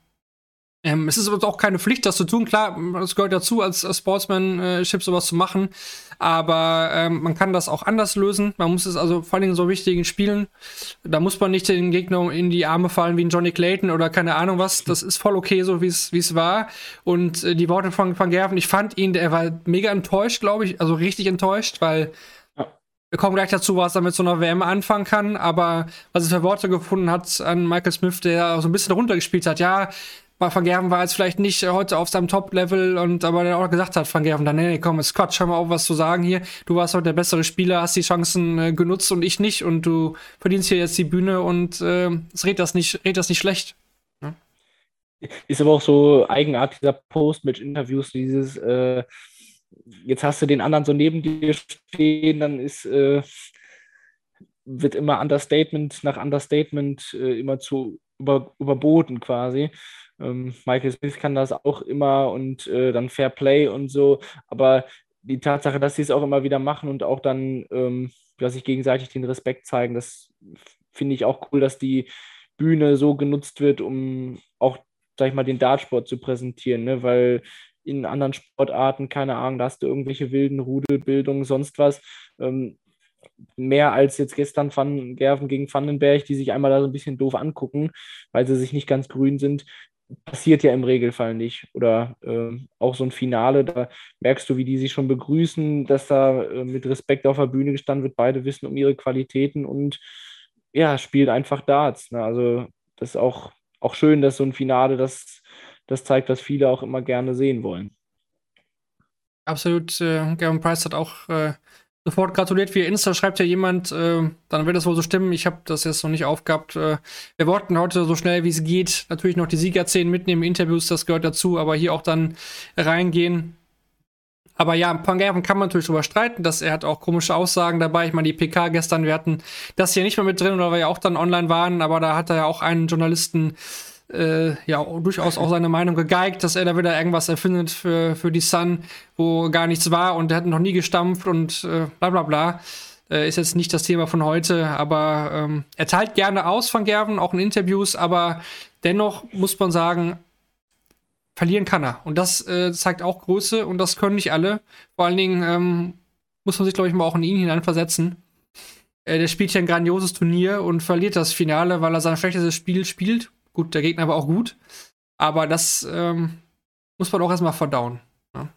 Ähm, es ist aber auch keine Pflicht, das zu tun. Klar, es gehört dazu, als, als Sportsmanship sowas zu machen. Aber ähm, man kann das auch anders lösen. Man muss es also vor allem in so wichtigen Spielen, da muss man nicht den Gegner in die Arme fallen wie ein Johnny Clayton oder keine Ahnung was. Das ist voll okay, so wie es war. Und äh, die Worte von Van Gerven, ich fand ihn, der war mega enttäuscht, glaube ich. Also richtig enttäuscht, weil wir kommen gleich dazu, was er mit so einer WM anfangen kann, aber was er für Worte gefunden hat an Michael Smith, der so ein bisschen runtergespielt hat, ja, Van Gerven war jetzt vielleicht nicht heute auf seinem Top-Level und aber dann auch gesagt hat, Van Gerven, dann, nee, komm, es Quatsch, hör mal auf, was zu sagen hier. Du warst heute der bessere Spieler, hast die Chancen äh, genutzt und ich nicht und du verdienst hier jetzt die Bühne und äh, es redet das nicht, redet das nicht schlecht. Ja? Ist aber auch so eigenartig, dieser Post-Match-Interviews, dieses, äh, jetzt hast du den anderen so neben dir stehen, dann ist, äh, wird immer Understatement nach Understatement äh, immer zu über, überboten quasi. Ähm, Michael Smith kann das auch immer und äh, dann Fair Play und so. Aber die Tatsache, dass sie es auch immer wieder machen und auch dann, ähm, dass sich gegenseitig den Respekt zeigen, das finde ich auch cool, dass die Bühne so genutzt wird, um auch, sag ich mal, den Dartsport zu präsentieren, ne? weil in anderen Sportarten, keine Ahnung, da hast du irgendwelche wilden Rudelbildungen, sonst was. Ähm, mehr als jetzt gestern Van Gerven gegen Vandenberg, die sich einmal da so ein bisschen doof angucken, weil sie sich nicht ganz grün sind passiert ja im Regelfall nicht. Oder äh, auch so ein Finale, da merkst du, wie die sich schon begrüßen, dass da äh, mit Respekt auf der Bühne gestanden wird. Beide wissen um ihre Qualitäten und ja, spielen einfach Darts. Ne? Also das ist auch, auch schön, dass so ein Finale das, das zeigt, was viele auch immer gerne sehen wollen. Absolut. Äh, Gavin Price hat auch äh, sofort gratuliert via Insta, schreibt ja jemand, äh, dann wird das wohl so stimmen. Ich habe das jetzt noch nicht aufgehabt. Äh, wir wollten heute so schnell wie es geht natürlich noch die Siegerszenen mitnehmen, Interviews, das gehört dazu, aber hier auch dann reingehen. Aber ja, Pangaven kann man natürlich drüber streiten, dass er hat auch komische Aussagen dabei. Ich meine, die PK gestern, wir hatten das hier nicht mehr mit drin, weil wir ja auch dann online waren, aber da hat er ja auch einen Journalisten äh, ja durchaus auch seine Meinung gegeigt, dass er da wieder irgendwas erfindet für, für die Sun, wo gar nichts war und der hat noch nie gestampft und äh, bla bla bla. Äh, ist jetzt nicht das Thema von heute, aber ähm, er teilt gerne aus von Gerven, auch in Interviews, aber dennoch muss man sagen, verlieren kann er. Und das äh, zeigt auch Größe und das können nicht alle. Vor allen Dingen ähm, muss man sich, glaube ich, mal auch in ihn hineinversetzen. Äh, der spielt ja ein grandioses Turnier und verliert das Finale, weil er sein schlechtestes Spiel spielt Gut, der Gegner war auch gut. Aber das ähm, muss man auch erstmal verdauen. Ja.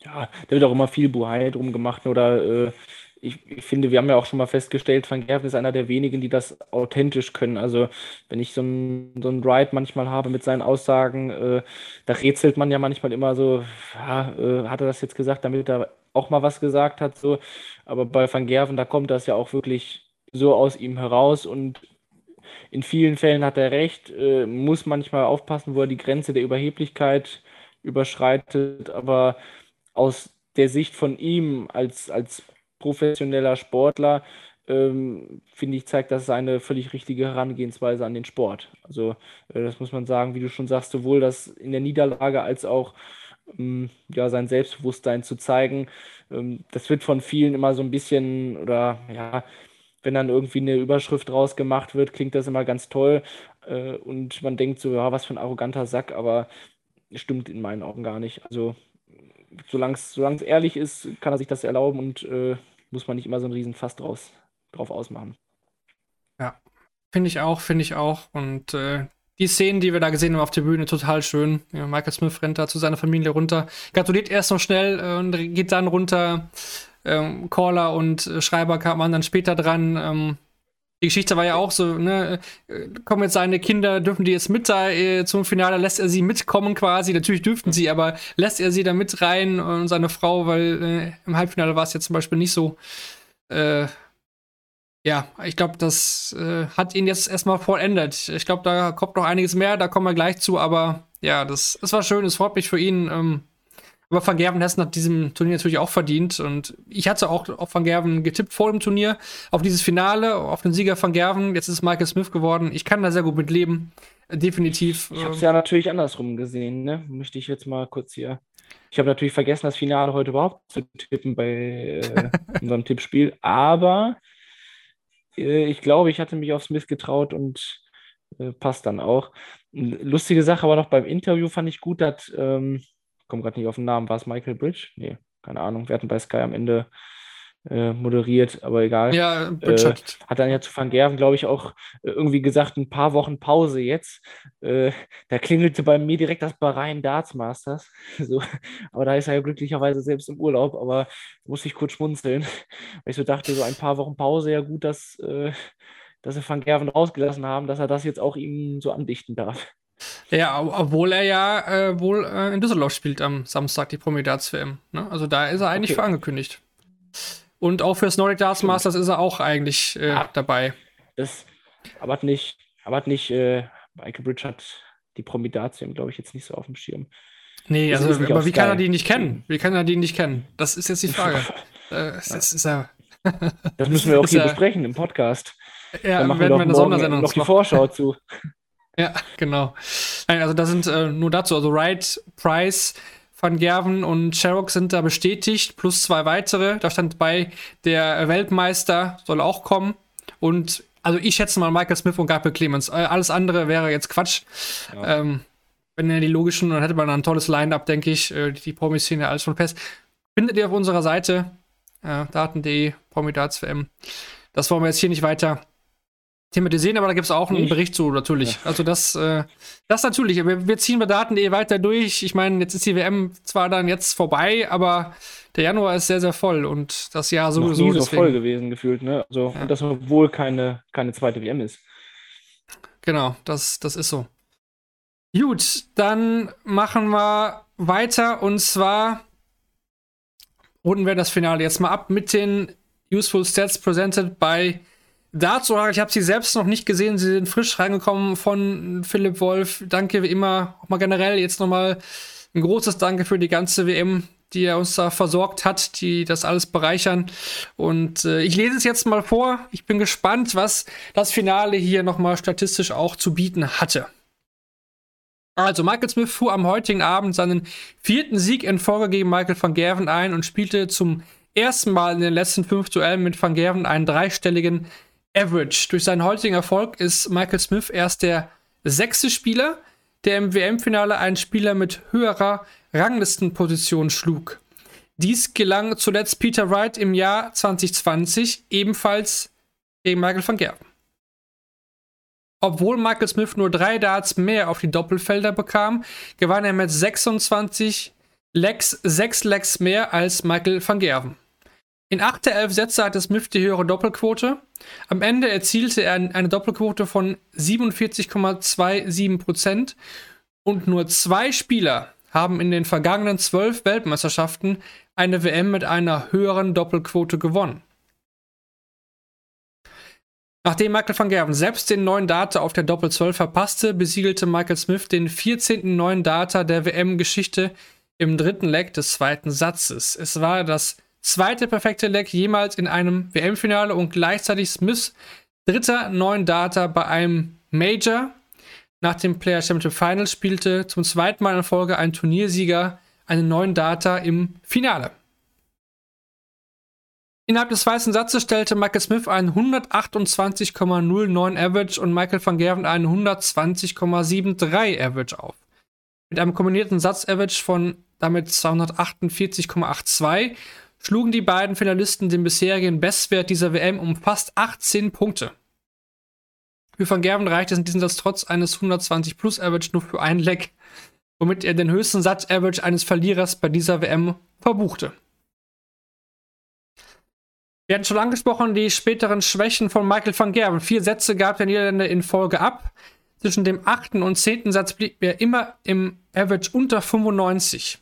ja, da wird auch immer viel Buhai drum gemacht oder äh, ich, ich, finde, wir haben ja auch schon mal festgestellt, Van Gerven ist einer der wenigen, die das authentisch können. Also wenn ich so ein, so Ride manchmal habe mit seinen Aussagen, äh, da rätselt man ja manchmal immer so, ja, äh, hat er das jetzt gesagt, damit er auch mal was gesagt hat, so. Aber bei Van Gerven, da kommt das ja auch wirklich so aus ihm heraus und in vielen Fällen hat er recht, äh, muss manchmal aufpassen, wo er die Grenze der Überheblichkeit überschreitet, aber aus der Sicht von ihm als, als professioneller Sportler, ähm, finde ich, zeigt das eine völlig richtige Herangehensweise an den Sport. Also äh, das muss man sagen, wie du schon sagst, sowohl das in der Niederlage als auch ähm, ja, sein Selbstbewusstsein zu zeigen. Ähm, das wird von vielen immer so ein bisschen oder ja, wenn dann irgendwie eine Überschrift draus gemacht wird, klingt das immer ganz toll äh, und man denkt so, ja, was für ein arroganter Sack, aber stimmt in meinen Augen gar nicht. Also solange es ehrlich ist, kann er sich das erlauben und äh, muss man nicht immer so einen riesen Fass draus, drauf ausmachen. Ja, finde ich auch, finde ich auch. Und äh, die Szenen, die wir da gesehen haben auf der Bühne, total schön. Ja, Michael Smith rennt da zu seiner Familie runter, gratuliert erst noch schnell äh, und geht dann runter. Ähm, Caller und äh, Schreiber kamen dann später dran. Ähm, die Geschichte war ja auch so, ne, äh, kommen jetzt seine Kinder, dürfen die jetzt mit da äh, zum Finale, lässt er sie mitkommen quasi, natürlich dürften sie, aber lässt er sie da mit rein und seine Frau, weil äh, im Halbfinale war es jetzt zum Beispiel nicht so. Äh, ja, ich glaube, das äh, hat ihn jetzt erstmal vollendet. Ich glaube, da kommt noch einiges mehr, da kommen wir gleich zu, aber ja, das, das war schön, es freut mich für ihn. Ähm, aber Van Gerven hat es nach diesem Turnier natürlich auch verdient. Und ich hatte auch auf Van Gerven getippt vor dem Turnier, auf dieses Finale, auf den Sieger Van Gerven. Jetzt ist Michael Smith geworden. Ich kann da sehr gut mit leben. Definitiv. Ich habe es ja natürlich andersrum gesehen, ne? Möchte ich jetzt mal kurz hier. Ich habe natürlich vergessen, das Finale heute überhaupt zu tippen bei äh, unserem Tippspiel. Aber äh, ich glaube, ich hatte mich auf Smith getraut und äh, passt dann auch. Lustige Sache aber noch beim Interview fand ich gut, dass. Ähm, komme gerade nicht auf den Namen, war es Michael Bridge? Nee, keine Ahnung. Wir hatten bei Sky am Ende äh, moderiert, aber egal. Ja, Bridge äh, hat dann ja zu Van Gerven, glaube ich, auch äh, irgendwie gesagt, ein paar Wochen Pause jetzt. Äh, da klingelte bei mir direkt das Bahrain Darts Masters. so, aber da ist er ja glücklicherweise selbst im Urlaub, aber musste ich kurz schmunzeln, weil ich so dachte, so ein paar Wochen Pause, ja gut, dass, äh, dass sie Van Gerven rausgelassen haben, dass er das jetzt auch ihm so andichten darf. Ja, obwohl er ja äh, wohl äh, in Düsseldorf spielt am Samstag die Promedats-WM. Ne? Also da ist er eigentlich okay. für angekündigt. Und auch fürs Nordic Darts Masters ist er auch eigentlich äh, ja, dabei. Das, aber hat nicht, aber hat nicht, äh, Michael Bridge hat die Promedats-WM, glaube ich, jetzt nicht so auf dem Schirm. Nee, also, aber wie kann er die nicht kennen? Wie kann er die nicht kennen? Das ist jetzt die Frage. äh, das, das, ist ja. das müssen wir auch hier besprechen im Podcast. Ja, dann machen werden wir, wir eine Sondersendung noch die Vorschau zu. Ja, genau. Nein, also da sind äh, nur dazu, also Wright, Price, Van Gerven und Sherrock sind da bestätigt, plus zwei weitere. Da stand bei, der Weltmeister soll auch kommen. Und also ich schätze mal Michael Smith und Gabriel Clemens. Äh, alles andere wäre jetzt Quatsch. Ja. Ähm, wenn er die logischen, dann hätte man ein tolles Line-Up, denke ich. Äh, die Promi-Szene, alles schon fest. Findet ihr auf unserer Seite, äh, daten.de, Promi-Darts WM. Das wollen wir jetzt hier nicht weiter thematisieren, aber da gibt es auch einen Bericht zu, natürlich. Ja. Also das, äh, das natürlich. Wir, wir ziehen bei Daten.de weiter durch. Ich meine, jetzt ist die WM zwar dann jetzt vorbei, aber der Januar ist sehr, sehr voll und das Jahr sowieso. Noch nie so deswegen. voll gewesen gefühlt, ne? Also, ja. und das obwohl keine, keine zweite WM ist. Genau, das, das ist so. Gut, dann machen wir weiter und zwar runden wir das Finale jetzt mal ab mit den Useful Stats presented by dazu, ich habe sie selbst noch nicht gesehen. Sie sind frisch reingekommen von Philipp Wolf. Danke wie immer. Auch mal generell jetzt nochmal ein großes Danke für die ganze WM, die er uns da versorgt hat, die das alles bereichern. Und äh, ich lese es jetzt mal vor. Ich bin gespannt, was das Finale hier nochmal statistisch auch zu bieten hatte. Also, Michael Smith fuhr am heutigen Abend seinen vierten Sieg in Folge gegen Michael van Gerven ein und spielte zum ersten Mal in den letzten fünf Duellen mit van Gerven einen dreistelligen Average. Durch seinen heutigen Erfolg ist Michael Smith erst der sechste Spieler, der im WM-Finale einen Spieler mit höherer Ranglistenposition schlug. Dies gelang zuletzt Peter Wright im Jahr 2020 ebenfalls gegen Michael van Gerben. Obwohl Michael Smith nur drei Darts mehr auf die Doppelfelder bekam, gewann er mit 26 Legs sechs Legs mehr als Michael van Gerven. In 8 der 11 Sätze hatte Smith die höhere Doppelquote. Am Ende erzielte er eine Doppelquote von 47,27% und nur zwei Spieler haben in den vergangenen zwölf Weltmeisterschaften eine WM mit einer höheren Doppelquote gewonnen. Nachdem Michael van Gerven selbst den neuen Data auf der Doppel 12 verpasste, besiegelte Michael Smith den 14. neuen Data der WM-Geschichte im dritten Leg des zweiten Satzes. Es war das zweite perfekte Leg jemals in einem WM-Finale und gleichzeitig Smiths dritter neuen Data bei einem Major. Nach dem Player Championship Final spielte zum zweiten Mal in Folge ein Turniersieger einen neuen Data im Finale. Innerhalb des weißen Satzes stellte Michael Smith einen 128,09 Average und Michael van Gerven einen 120,73 Average auf. Mit einem kombinierten Satz-Average von damit 248,82 schlugen die beiden Finalisten den bisherigen Bestwert dieser WM um fast 18 Punkte. Für Van Gerven reichte es in diesem Satz trotz eines 120 Plus Average nur für ein Leck, womit er den höchsten Satz-Average eines Verlierers bei dieser WM verbuchte. Wir hatten schon angesprochen, die späteren Schwächen von Michael van Gerven. Vier Sätze gab der Niederländer in Folge ab. Zwischen dem achten und zehnten Satz blieb er immer im Average unter 95.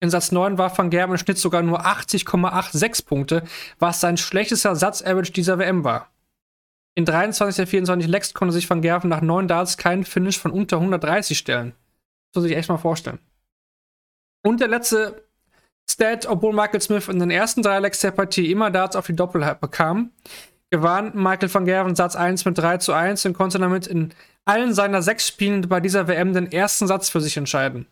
In Satz 9 war Van Gerven im Schnitt sogar nur 80,86 Punkte, was sein schlechtester Satz-Average dieser WM war. In 23 der 24 Lecks konnte sich Van Gerven nach 9 Darts keinen Finish von unter 130 stellen. Das muss sich echt mal vorstellen. Und der letzte Stat, obwohl Michael Smith in den ersten drei Legs der Partie immer Darts auf die Doppel bekam, gewann Michael van Gerven Satz 1 mit 3 zu 1 und konnte damit in allen seiner sechs Spielen bei dieser WM den ersten Satz für sich entscheiden.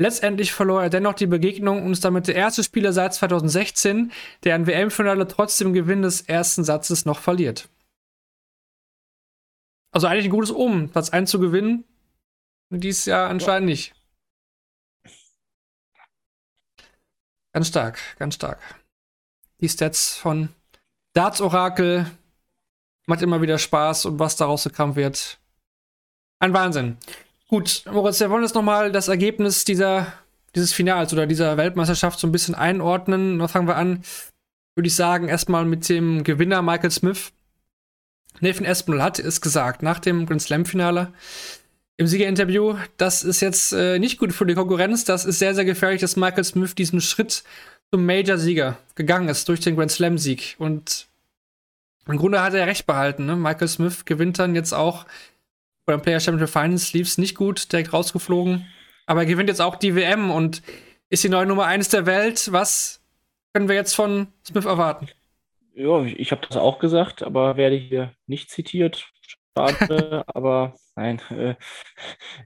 Letztendlich verlor er dennoch die Begegnung und ist damit der erste Spieler seit 2016, der ein WM-Finale trotz dem Gewinn des ersten Satzes noch verliert. Also eigentlich ein gutes Omen, Platz 1 zu gewinnen. Dies Jahr anscheinend nicht. Ganz stark, ganz stark. Die Stats von Darts Orakel macht immer wieder Spaß und was daraus gekommen wird. Ein Wahnsinn. Gut, Moritz, wir wollen jetzt nochmal das Ergebnis dieser, dieses Finals oder dieser Weltmeisterschaft so ein bisschen einordnen. Da fangen wir an, würde ich sagen, erstmal mit dem Gewinner Michael Smith. Nathan Espinel hat es gesagt, nach dem Grand Slam-Finale im Siegerinterview, das ist jetzt äh, nicht gut für die Konkurrenz. Das ist sehr, sehr gefährlich, dass Michael Smith diesen Schritt zum Major-Sieger gegangen ist durch den Grand Slam-Sieg. Und im Grunde hat er recht behalten. Ne? Michael Smith gewinnt dann jetzt auch beim Player Championship Finals, lief es nicht gut, direkt rausgeflogen. Aber er gewinnt jetzt auch die WM und ist die neue Nummer 1 der Welt. Was können wir jetzt von Smith erwarten? Ja, ich habe das auch gesagt, aber werde hier nicht zitiert. Schade, aber nein, äh,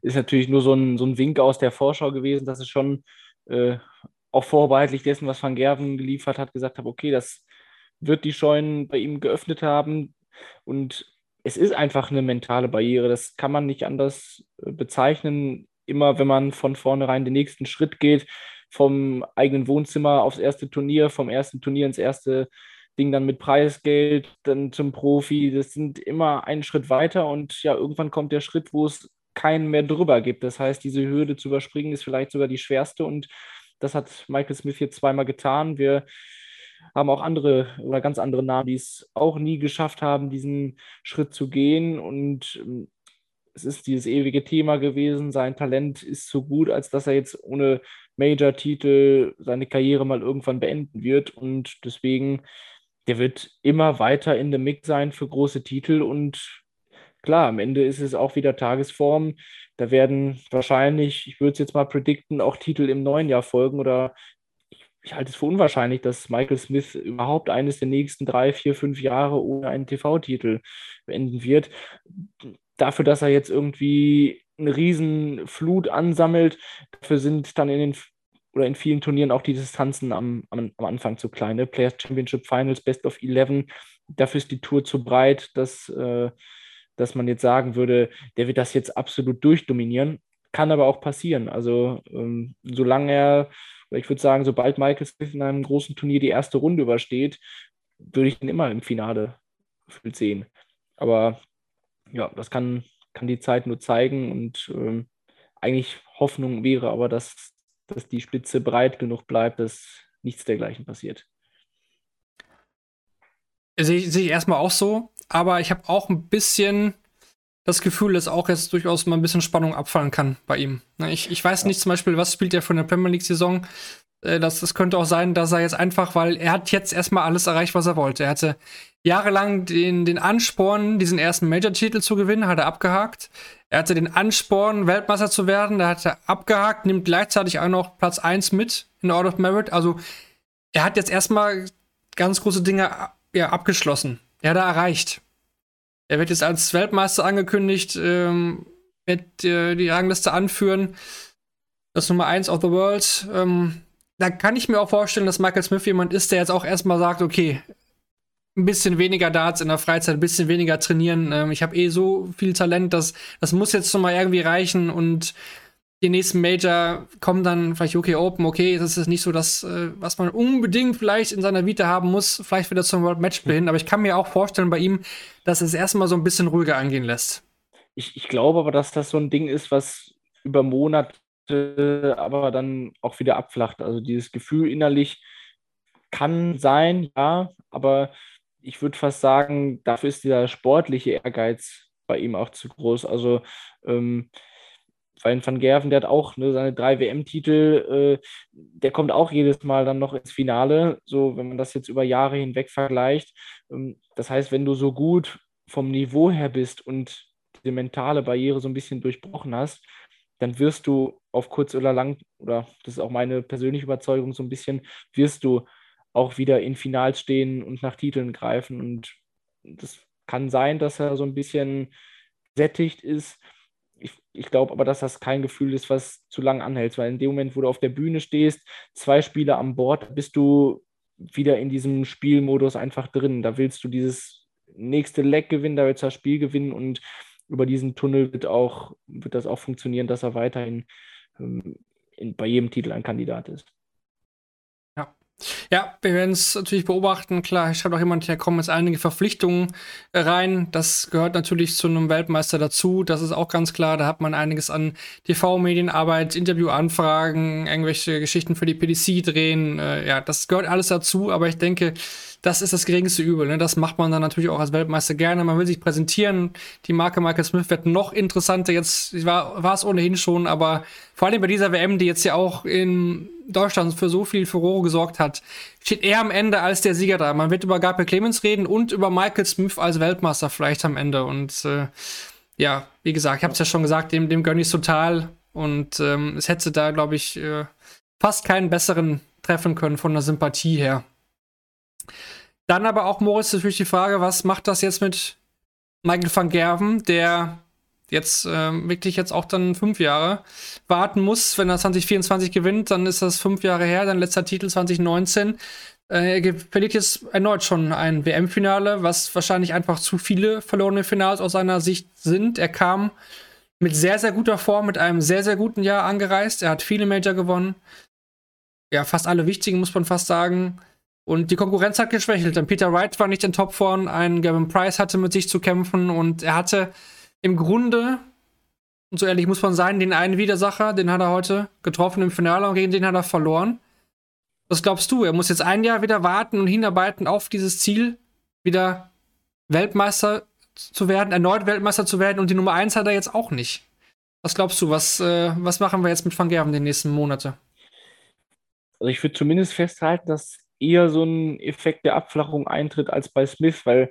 ist natürlich nur so ein, so ein Wink aus der Vorschau gewesen, dass es schon äh, auch vorbehaltlich dessen, was Van Gerven geliefert hat, gesagt habe, okay, das wird die Scheunen bei ihm geöffnet haben und es ist einfach eine mentale Barriere, das kann man nicht anders äh, bezeichnen. Immer wenn man von vornherein den nächsten Schritt geht, vom eigenen Wohnzimmer aufs erste Turnier, vom ersten Turnier ins erste Ding dann mit Preisgeld, dann zum Profi. Das sind immer einen Schritt weiter und ja, irgendwann kommt der Schritt, wo es keinen mehr drüber gibt. Das heißt, diese Hürde zu überspringen ist vielleicht sogar die schwerste und das hat Michael Smith jetzt zweimal getan. Wir haben auch andere oder ganz andere Namen, die es auch nie geschafft haben, diesen Schritt zu gehen. Und ähm, es ist dieses ewige Thema gewesen. Sein Talent ist so gut, als dass er jetzt ohne Major-Titel seine Karriere mal irgendwann beenden wird. Und deswegen der wird immer weiter in der Mix sein für große Titel und klar, am Ende ist es auch wieder Tagesform. Da werden wahrscheinlich, ich würde es jetzt mal predikten, auch Titel im neuen Jahr folgen oder ich, halte es für unwahrscheinlich, dass Michael Smith überhaupt eines der nächsten drei, vier, fünf Jahre ohne einen TV-Titel beenden wird. Dafür, dass er jetzt irgendwie eine Riesenflut ansammelt, dafür sind dann in den oder in vielen Turnieren auch die Distanzen am, am, am Anfang zu klein. Ne? Players Championship Finals, Best of 11, dafür ist die Tour zu breit, dass, äh, dass man jetzt sagen würde, der wird das jetzt absolut durchdominieren. Kann aber auch passieren. Also ähm, solange er, ich würde sagen, sobald Michael Smith in einem großen Turnier die erste Runde übersteht, würde ich ihn immer im Finale sehen. Aber ja, das kann, kann die Zeit nur zeigen und ähm, eigentlich Hoffnung wäre aber, dass dass die Spitze breit genug bleibt, dass nichts dergleichen passiert. Sehe seh ich erstmal auch so, aber ich habe auch ein bisschen das Gefühl, dass auch jetzt durchaus mal ein bisschen Spannung abfallen kann bei ihm. Ich, ich weiß nicht zum Beispiel, was spielt er für eine Premier League-Saison. Äh, das, das könnte auch sein, dass er jetzt einfach, weil er hat jetzt erstmal alles erreicht, was er wollte. Er hatte jahrelang den, den Ansporn, diesen ersten Major-Titel zu gewinnen, hat er abgehakt. Er hatte den Ansporn, Weltmeister zu werden, da hat er abgehakt, nimmt gleichzeitig auch noch Platz 1 mit in Order of Merit. Also er hat jetzt erstmal ganz große Dinge ja, abgeschlossen. Er hat er erreicht. Er wird jetzt als Weltmeister angekündigt, ähm, wird äh, die Rangliste anführen. Das Nummer 1 of the World. Ähm, da kann ich mir auch vorstellen, dass Michael Smith jemand ist, der jetzt auch erstmal sagt, okay, ein bisschen weniger Darts in der Freizeit, ein bisschen weniger trainieren. Ähm, ich habe eh so viel Talent, dass das muss jetzt noch mal irgendwie reichen und die nächsten Major kommen dann vielleicht UK Open, okay, das ist nicht so das, äh, was man unbedingt vielleicht in seiner Vita haben muss, vielleicht wieder zum World Matchplay hin, aber ich kann mir auch vorstellen bei ihm, dass es erstmal so ein bisschen ruhiger angehen lässt. Ich, ich glaube aber, dass das so ein Ding ist, was über Monate aber dann auch wieder abflacht. Also dieses Gefühl innerlich kann sein, ja, aber ich würde fast sagen, dafür ist dieser sportliche Ehrgeiz bei ihm auch zu groß. Also ähm, weil Van Gerven, der hat auch ne, seine drei WM-Titel, äh, der kommt auch jedes Mal dann noch ins Finale, so wenn man das jetzt über Jahre hinweg vergleicht. Ähm, das heißt, wenn du so gut vom Niveau her bist und die mentale Barriere so ein bisschen durchbrochen hast, dann wirst du auf kurz oder lang, oder das ist auch meine persönliche Überzeugung, so ein bisschen, wirst du auch wieder in Finals stehen und nach Titeln greifen. Und das kann sein, dass er so ein bisschen sättigt ist ich, ich glaube aber, dass das kein Gefühl ist, was zu lang anhält, weil in dem Moment, wo du auf der Bühne stehst, zwei Spieler an Bord, bist du wieder in diesem Spielmodus einfach drin. Da willst du dieses nächste Leck gewinnen, da willst du das Spiel gewinnen und über diesen Tunnel wird, auch, wird das auch funktionieren, dass er weiterhin ähm, in, bei jedem Titel ein Kandidat ist. Ja, wir werden es natürlich beobachten. Klar, ich schreibt auch jemand, hier kommen jetzt einige Verpflichtungen äh, rein. Das gehört natürlich zu einem Weltmeister dazu. Das ist auch ganz klar. Da hat man einiges an TV-Medienarbeit, Interviewanfragen, irgendwelche Geschichten für die PDC drehen. Äh, ja, das gehört alles dazu. Aber ich denke, das ist das geringste Übel. Ne? Das macht man dann natürlich auch als Weltmeister gerne. Man will sich präsentieren. Die Marke Michael Smith wird noch interessanter. Jetzt war es ohnehin schon, aber vor allem bei dieser WM, die jetzt ja auch in Deutschland für so viel Furore gesorgt hat, steht er am Ende als der Sieger da. Man wird über Gabriel Clemens reden und über Michael Smith als Weltmeister vielleicht am Ende. Und äh, ja, wie gesagt, ich habe es ja schon gesagt, dem, dem gönne ich total. Und ähm, es hätte da, glaube ich, äh, fast keinen besseren treffen können von der Sympathie her. Dann aber auch, Moritz, natürlich die Frage, was macht das jetzt mit Michael van Gerven, der jetzt ähm, wirklich jetzt auch dann fünf Jahre warten muss. Wenn er 2024 gewinnt, dann ist das fünf Jahre her, dann letzter Titel 2019. Äh, er verliert jetzt erneut schon ein WM-Finale, was wahrscheinlich einfach zu viele verlorene Finals aus seiner Sicht sind. Er kam mit sehr, sehr guter Form, mit einem sehr, sehr guten Jahr angereist. Er hat viele Major gewonnen. Ja, fast alle wichtigen, muss man fast sagen. Und die Konkurrenz hat geschwächelt. Denn Peter Wright war nicht in Topform, ein Gavin Price hatte mit sich zu kämpfen und er hatte im Grunde, und so ehrlich muss man sein, den einen Widersacher, den hat er heute getroffen im Finale und gegen den hat er verloren. Was glaubst du? Er muss jetzt ein Jahr wieder warten und hinarbeiten auf dieses Ziel, wieder Weltmeister zu werden, erneut Weltmeister zu werden und die Nummer 1 hat er jetzt auch nicht. Was glaubst du, was, äh, was machen wir jetzt mit Van Gerven die nächsten Monate? Also ich würde zumindest festhalten, dass eher so ein Effekt der Abflachung eintritt als bei Smith, weil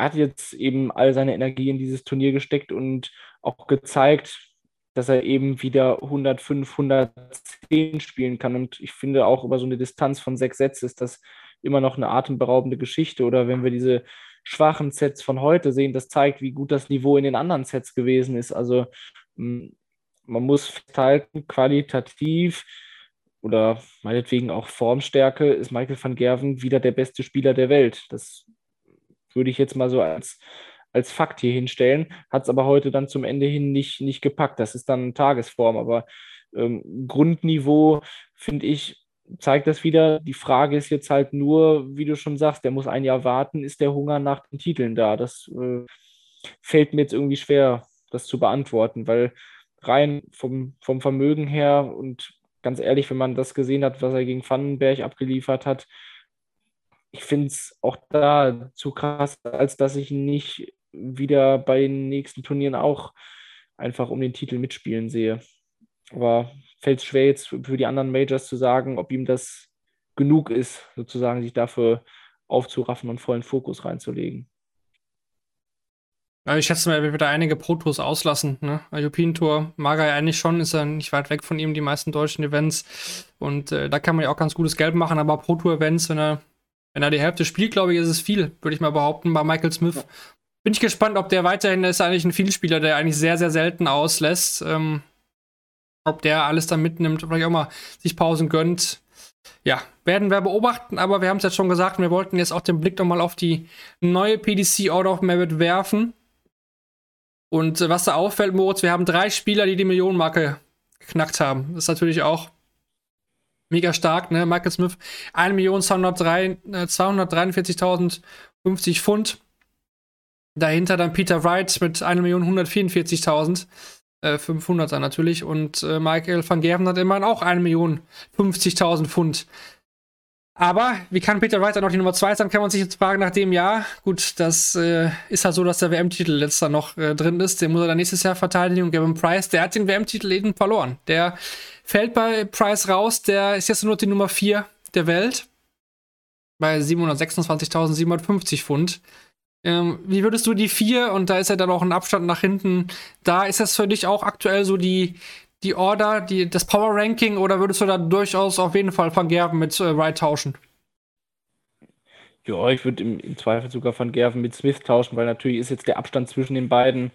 hat jetzt eben all seine Energie in dieses Turnier gesteckt und auch gezeigt, dass er eben wieder 105, 110 spielen kann. Und ich finde auch über so eine Distanz von sechs Sätzen ist das immer noch eine atemberaubende Geschichte. Oder wenn wir diese schwachen Sets von heute sehen, das zeigt, wie gut das Niveau in den anderen Sets gewesen ist. Also hm, man muss festhalten, qualitativ oder meinetwegen auch Formstärke ist Michael van Gerven wieder der beste Spieler der Welt. Das würde ich jetzt mal so als, als Fakt hier hinstellen. Hat es aber heute dann zum Ende hin nicht, nicht gepackt. Das ist dann Tagesform. Aber ähm, Grundniveau, finde ich, zeigt das wieder. Die Frage ist jetzt halt nur, wie du schon sagst, der muss ein Jahr warten. Ist der Hunger nach den Titeln da? Das äh, fällt mir jetzt irgendwie schwer, das zu beantworten, weil rein vom, vom Vermögen her und ganz ehrlich, wenn man das gesehen hat, was er gegen Vandenberg abgeliefert hat, ich finde es auch da zu krass, als dass ich nicht wieder bei den nächsten Turnieren auch einfach um den Titel mitspielen sehe. Aber fällt es schwer jetzt für die anderen Majors zu sagen, ob ihm das genug ist, sozusagen sich dafür aufzuraffen und vollen Fokus reinzulegen. Ja, ich schätze mal, er wird wieder einige Pro-Tours auslassen. Ne? European Tour mag er ja eigentlich schon, ist er nicht weit weg von ihm, die meisten deutschen Events. Und äh, da kann man ja auch ganz gutes Geld machen, aber Pro-Tour-Events, wenn er, wenn er die Hälfte spielt, glaube ich, ist es viel, würde ich mal behaupten, bei Michael Smith. Ja. Bin ich gespannt, ob der weiterhin ist eigentlich ein Vielspieler, der eigentlich sehr, sehr selten auslässt. Ähm, ob der alles dann mitnimmt, vielleicht auch mal sich Pausen gönnt. Ja, werden wir beobachten, aber wir haben es jetzt schon gesagt, wir wollten jetzt auch den Blick nochmal auf die neue PDC Order of Merit werfen. Und äh, was da auffällt, Moritz, wir haben drei Spieler, die die Millionenmarke geknackt haben. Das ist natürlich auch mega stark, ne? Michael Smith, 1.243.050 äh, Pfund. Dahinter dann Peter Wright mit 1.144.000. 500er äh, natürlich. Und äh, Michael van Gerven hat immerhin auch 1.050.000 Pfund. Aber wie kann Peter Wright noch die Nummer 2 sein, kann man sich jetzt fragen nach dem Jahr. Gut, das äh, ist halt so, dass der WM-Titel letzter noch äh, drin ist. Den muss er dann nächstes Jahr verteidigen. Und Gavin Price, der hat den WM-Titel eben verloren. Der fällt bei Price raus. Der ist jetzt nur die Nummer 4 der Welt. Bei 726.750 Pfund. Ähm, wie würdest du die 4, und da ist ja dann auch ein Abstand nach hinten, da ist das für dich auch aktuell so die, die Order, die, das Power Ranking oder würdest du da durchaus auf jeden Fall Van Gerven mit äh, Wright tauschen? Ja, ich würde im, im, Zweifel sogar Van Gerven mit Smith tauschen, weil natürlich ist jetzt der Abstand zwischen den beiden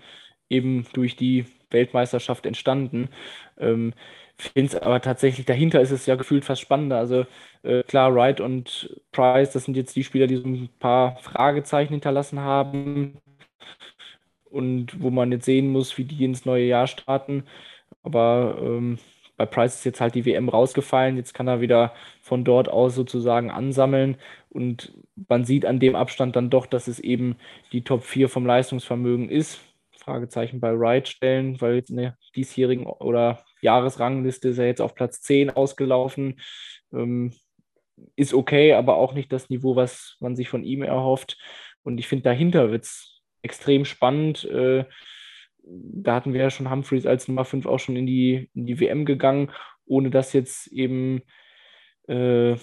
eben durch die Weltmeisterschaft entstanden. Ähm, Finde es aber tatsächlich, dahinter ist es ja gefühlt fast spannender. Also äh, klar, Wright und Price, das sind jetzt die Spieler, die so ein paar Fragezeichen hinterlassen haben und wo man jetzt sehen muss, wie die ins neue Jahr starten. Aber ähm, bei Price ist jetzt halt die WM rausgefallen. Jetzt kann er wieder von dort aus sozusagen ansammeln. Und man sieht an dem Abstand dann doch, dass es eben die Top 4 vom Leistungsvermögen ist. Fragezeichen bei Wright stellen, weil jetzt in der diesjährigen oder Jahresrangliste ist er jetzt auf Platz 10 ausgelaufen. Ähm, ist okay, aber auch nicht das Niveau, was man sich von ihm erhofft. Und ich finde, dahinter wird es extrem spannend. Äh, da hatten wir ja schon Humphreys als Nummer 5 auch schon in die, in die WM gegangen, ohne dass jetzt eben äh,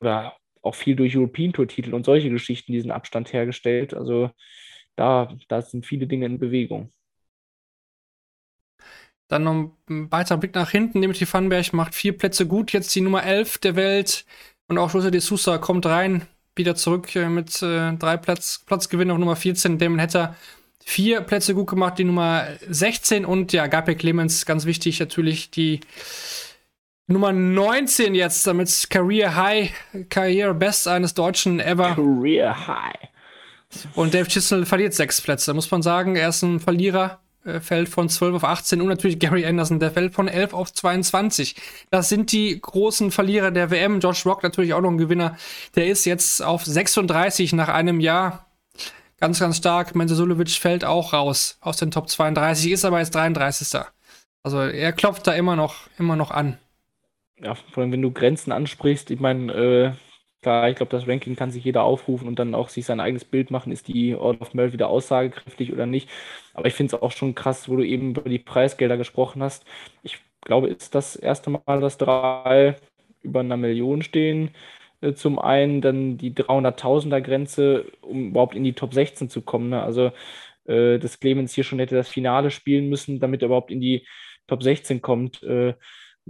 oder auch viel durch European Tour-Titel und solche Geschichten diesen Abstand hergestellt. Also da, da sind viele Dinge in Bewegung. Dann noch ein weiterer Blick nach hinten. Dimitri Vanberg macht vier Plätze gut, jetzt die Nummer 11 der Welt. Und auch Jose de Sousa kommt rein, wieder zurück äh, mit äh, drei Platz, Platzgewinn auf Nummer 14. Damon Hatter vier Plätze gut gemacht, die Nummer 16 und ja, Gabriel Clemens, ganz wichtig natürlich, die Nummer 19 jetzt, damit Career High, Career Best eines Deutschen ever. Career High. Und Dave Chisel verliert sechs Plätze, muss man sagen. Er ist ein Verlierer, äh, fällt von 12 auf 18 und natürlich Gary Anderson, der fällt von 11 auf 22. Das sind die großen Verlierer der WM. Josh Rock natürlich auch noch ein Gewinner. Der ist jetzt auf 36 nach einem Jahr ganz, ganz stark. Mendesulovic fällt auch raus aus den Top 32, ist aber jetzt 33. Also er klopft da immer noch, immer noch an. Ja, vor allem wenn du Grenzen ansprichst, ich meine, äh, klar, ich glaube, das Ranking kann sich jeder aufrufen und dann auch sich sein eigenes Bild machen, ist die Order of Merit wieder aussagekräftig oder nicht. Aber ich finde es auch schon krass, wo du eben über die Preisgelder gesprochen hast. Ich glaube, ist das erste Mal, dass drei über einer Million stehen. Äh, zum einen dann die 300.000er Grenze, um überhaupt in die Top 16 zu kommen. Ne? Also, äh, dass Clemens hier schon hätte das Finale spielen müssen, damit er überhaupt in die Top 16 kommt. Äh,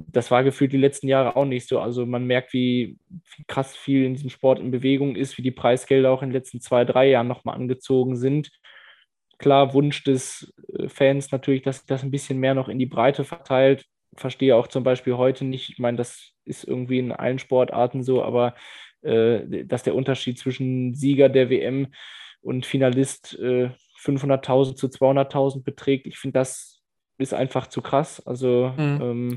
das war gefühlt die letzten Jahre auch nicht so. Also man merkt, wie, wie, krass viel in diesem Sport in Bewegung ist, wie die Preisgelder auch in den letzten zwei, drei Jahren nochmal angezogen sind. Klar, Wunsch des äh, Fans natürlich, dass sich das ein bisschen mehr noch in die Breite verteilt. Verstehe auch zum Beispiel heute nicht, ich meine, das ist irgendwie in allen Sportarten so, aber äh, dass der Unterschied zwischen Sieger der WM und Finalist äh, 500.000 zu 200.000 beträgt, ich finde, das ist einfach zu krass. Also, mhm, ähm,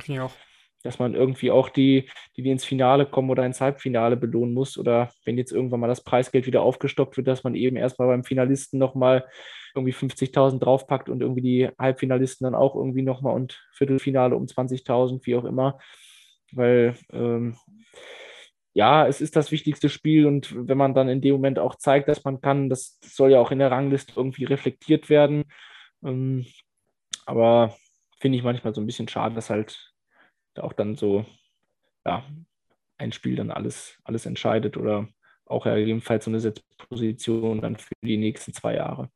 dass man irgendwie auch die, die, die ins Finale kommen oder ins Halbfinale belohnen muss oder wenn jetzt irgendwann mal das Preisgeld wieder aufgestockt wird, dass man eben erstmal beim Finalisten nochmal irgendwie 50.000 draufpackt und irgendwie die Halbfinalisten dann auch irgendwie nochmal und Viertelfinale um 20.000, wie auch immer weil ähm, ja, es ist das wichtigste Spiel und wenn man dann in dem Moment auch zeigt, dass man kann, das soll ja auch in der Rangliste irgendwie reflektiert werden. Ähm, aber finde ich manchmal so ein bisschen schade, dass halt auch dann so, ja, ein Spiel dann alles, alles entscheidet oder auch ja jedenfalls so eine Setzposition dann für die nächsten zwei Jahre.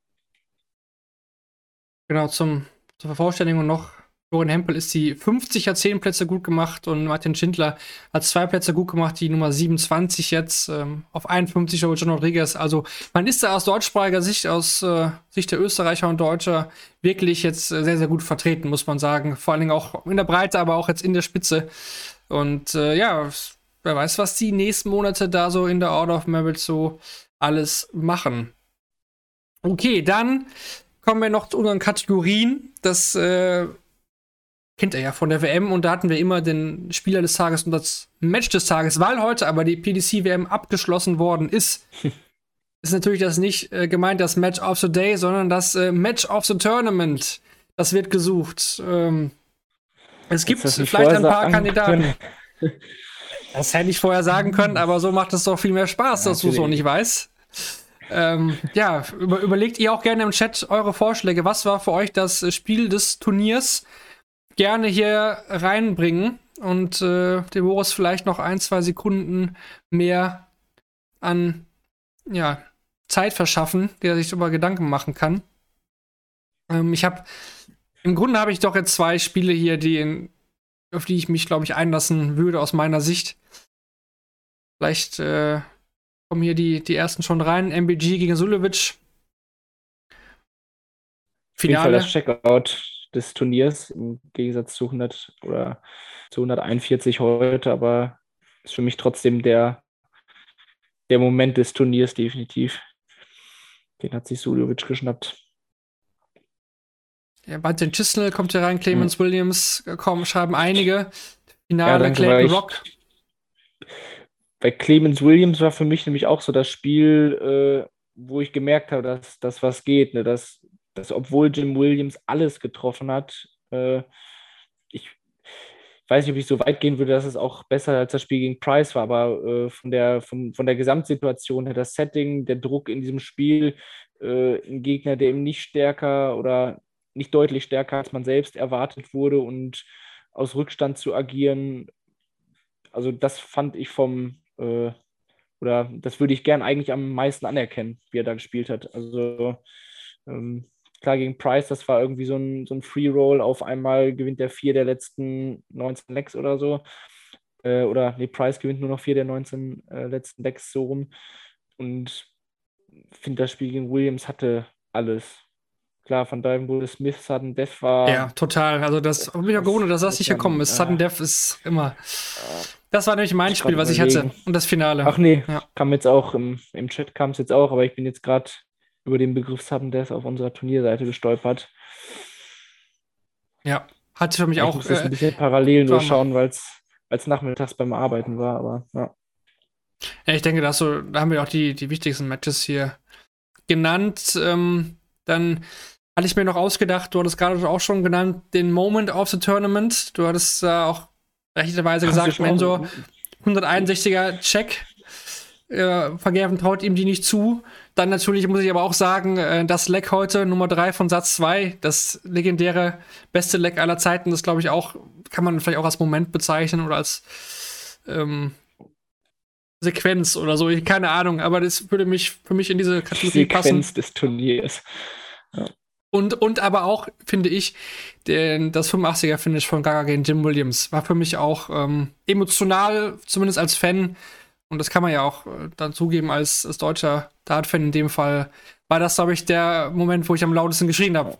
Genau, zum, zur Vervollständigung noch Florian Hempel ist die 50 hat 10 Plätze gut gemacht und Martin Schindler hat zwei Plätze gut gemacht, die Nummer 27 jetzt ähm, auf 51 über John Rodriguez. Also man ist da aus deutschsprachiger Sicht, aus äh, Sicht der Österreicher und Deutscher wirklich jetzt äh, sehr, sehr gut vertreten, muss man sagen. Vor allen Dingen auch in der Breite, aber auch jetzt in der Spitze. Und äh, ja, wer weiß, was die nächsten Monate da so in der Order of Merit so alles machen. Okay, dann kommen wir noch zu unseren Kategorien. Das äh, kennt er ja von der WM und da hatten wir immer den Spieler des Tages und das Match des Tages, weil heute aber die PDC-WM abgeschlossen worden ist. ist natürlich das nicht äh, gemeint, das Match of the Day, sondern das äh, Match of the Tournament. Das wird gesucht. Ähm, es gibt vielleicht ein paar Kandidaten. Das hätte ich vorher sagen können, aber so macht es doch viel mehr Spaß, ja, dass du es auch nicht weißt. Ähm, ja, über, überlegt ihr auch gerne im Chat eure Vorschläge. Was war für euch das Spiel des Turniers? Gerne hier reinbringen und äh, dem Boris vielleicht noch ein, zwei Sekunden mehr an ja, Zeit verschaffen, der sich darüber Gedanken machen kann. Ähm, ich habe im Grunde habe ich doch jetzt zwei Spiele hier, die in, auf die ich mich, glaube ich, einlassen würde aus meiner Sicht. Vielleicht äh, kommen hier die, die ersten schon rein. MBG gegen Sulevic. Finale. das Checkout des Turniers im Gegensatz zu 100 oder zu 141 heute, aber ist für mich trotzdem der, der Moment des Turniers definitiv. Den hat sich Suljovic geschnappt. Ja, Martin Chisnell kommt hier rein, Clemens mhm. Williams kommen, schreiben einige. Finale ja, Clayton Rock. Bei Clemens Williams war für mich nämlich auch so das Spiel, äh, wo ich gemerkt habe, dass das was geht, ne? dass dass obwohl Jim Williams alles getroffen hat, äh, ich weiß nicht, ob ich so weit gehen würde, dass es auch besser als das Spiel gegen Price war, aber äh, von, der, von, von der Gesamtsituation her, das Setting, der Druck in diesem Spiel, äh, ein Gegner, der eben nicht stärker oder nicht deutlich stärker als man selbst erwartet wurde und aus Rückstand zu agieren, also das fand ich vom, äh, oder das würde ich gern eigentlich am meisten anerkennen, wie er da gespielt hat. Also ähm, Klar, gegen Price, das war irgendwie so ein, so ein Free-Roll. Auf einmal gewinnt der vier der letzten 19 Lecks oder so. Äh, oder, nee, Price gewinnt nur noch vier der 19 äh, letzten Lecks so rum. Und finde, das Spiel gegen Williams hatte alles. Klar, von daher wurde Smith, Sudden Death war. Ja, total. Also, das habe mich auch gewundert, dass das nicht gekommen ist. Sudden Death ist immer. Das war nämlich mein Spiel, was ich hatte. Und das Finale. Ach nee, ja. kam jetzt auch im, im Chat, kam es jetzt auch, aber ich bin jetzt gerade über den Begriff Sudden auf unserer Turnierseite gestolpert. Ja, hatte für mich ich auch. Ich muss äh, ein bisschen parallel nur schauen, weil es nachmittags beim Arbeiten war, aber ja. Ja, ich denke, dass so, da haben wir auch die, die wichtigsten Matches hier genannt. Ähm, dann hatte ich mir noch ausgedacht, du hattest gerade auch schon genannt, den Moment of the Tournament. Du hattest äh, auch rechterweise gesagt, Mensor 161er Check. Äh, Vergerben traut ihm die nicht zu. Dann natürlich muss ich aber auch sagen, äh, das Leck heute, Nummer 3 von Satz 2, das legendäre beste Leck aller Zeiten, das glaube ich auch, kann man vielleicht auch als Moment bezeichnen oder als ähm, Sequenz oder so, keine Ahnung, aber das würde mich für mich in diese Kategorie Sequenz passen. Sequenz des Turniers. Ja. Und, und aber auch, finde ich, den, das 85er-Finish von Gaga gegen Jim Williams war für mich auch ähm, emotional, zumindest als Fan, und das kann man ja auch äh, dann zugeben als, als deutscher Dart-Fan in dem Fall, war das, glaube ich, der Moment, wo ich am lautesten geschrien habe.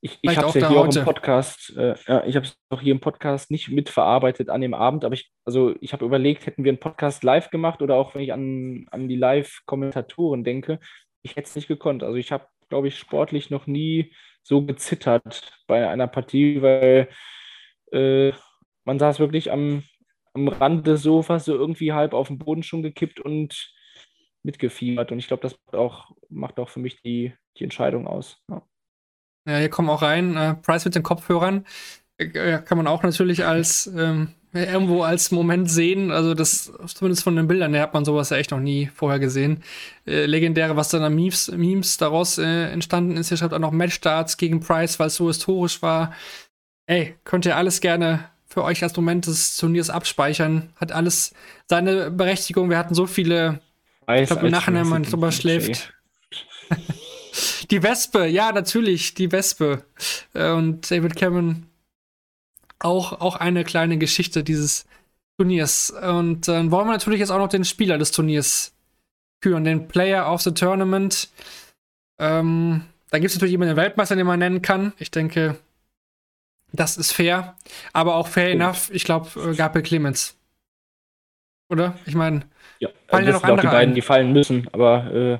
Ich, ich habe es ja hier heute. auch im Podcast, äh, ja, ich habe es auch hier im Podcast nicht mitverarbeitet an dem Abend, aber ich, also ich habe überlegt, hätten wir einen Podcast live gemacht oder auch wenn ich an, an die Live-Kommentatoren denke, ich hätte es nicht gekonnt. Also ich habe, glaube ich, sportlich noch nie so gezittert bei einer Partie, weil äh, man saß wirklich am, am Rand des Sofas so irgendwie halb auf den Boden schon gekippt und mitgefiebert. Und ich glaube, das macht auch, macht auch für mich die, die Entscheidung aus. Ja. ja hier kommen auch rein. Äh, Price mit den Kopfhörern. Äh, kann man auch natürlich als ähm, irgendwo als Moment sehen. Also das, zumindest von den Bildern her hat man sowas ja echt noch nie vorher gesehen. Äh, legendäre, was dann an Memes, Memes daraus äh, entstanden ist. Hier schreibt auch noch Matchstarts gegen Price, weil es so historisch war. Ey, könnt ihr alles gerne für euch als Moment des Turniers abspeichern. Hat alles seine Berechtigung. Wir hatten so viele. Weiß, ich glaube, im Nachhinein, wenn man drüber schläft. die Wespe, ja, natürlich, die Wespe. Äh, und David Cameron auch, auch eine kleine Geschichte dieses Turniers. Und dann äh, wollen wir natürlich jetzt auch noch den Spieler des Turniers führen, den Player of the Tournament. Ähm, da gibt es natürlich immer den Weltmeister, den man nennen kann. Ich denke, das ist fair. Aber auch fair oh. enough, ich glaube, äh, Gabriel Clemens. Oder? Ich meine, ja, fallen ja noch andere die beiden, ein. die fallen müssen, aber äh,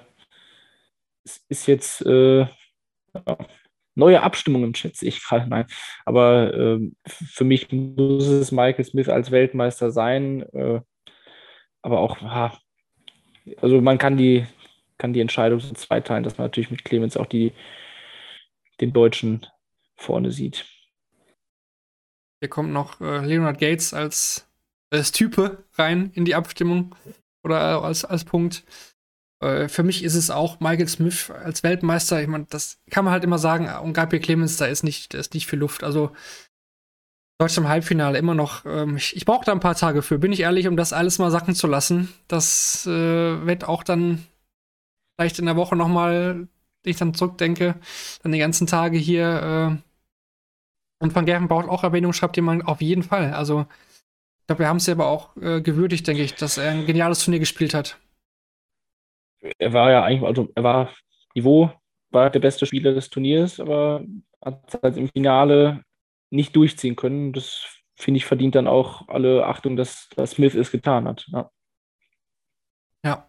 es ist jetzt äh, neue Abstimmungen, schätze ich gerade. Nein, aber äh, für mich muss es Michael Smith als Weltmeister sein. Äh, aber auch, ha, also man kann die, kann die Entscheidung so zweiteilen, dass man natürlich mit Clemens auch die, den Deutschen vorne sieht. Hier kommt noch äh, Leonard Gates als, als Type rein in die Abstimmung oder als, als Punkt. Äh, für mich ist es auch Michael Smith als Weltmeister. Ich meine, das kann man halt immer sagen. Und Gabriel Clemens, da ist nicht, da ist nicht viel Luft. Also Deutschland im Halbfinale immer noch. Ähm, ich, ich brauche da ein paar Tage für, bin ich ehrlich, um das alles mal sacken zu lassen. Das äh, wird auch dann vielleicht in der Woche nochmal, wenn ich dann zurückdenke, dann die ganzen Tage hier. Und Van Gerven braucht auch Erwähnung, schreibt jemand auf jeden Fall. Also, ich glaube, wir haben es ja aber auch äh, gewürdigt, denke ich, dass er ein geniales Turnier gespielt hat er war ja eigentlich, also er war Niveau, war der beste Spieler des Turniers, aber hat es halt im Finale nicht durchziehen können. Das finde ich verdient dann auch alle Achtung, dass, dass Smith es getan hat. Ja. ja.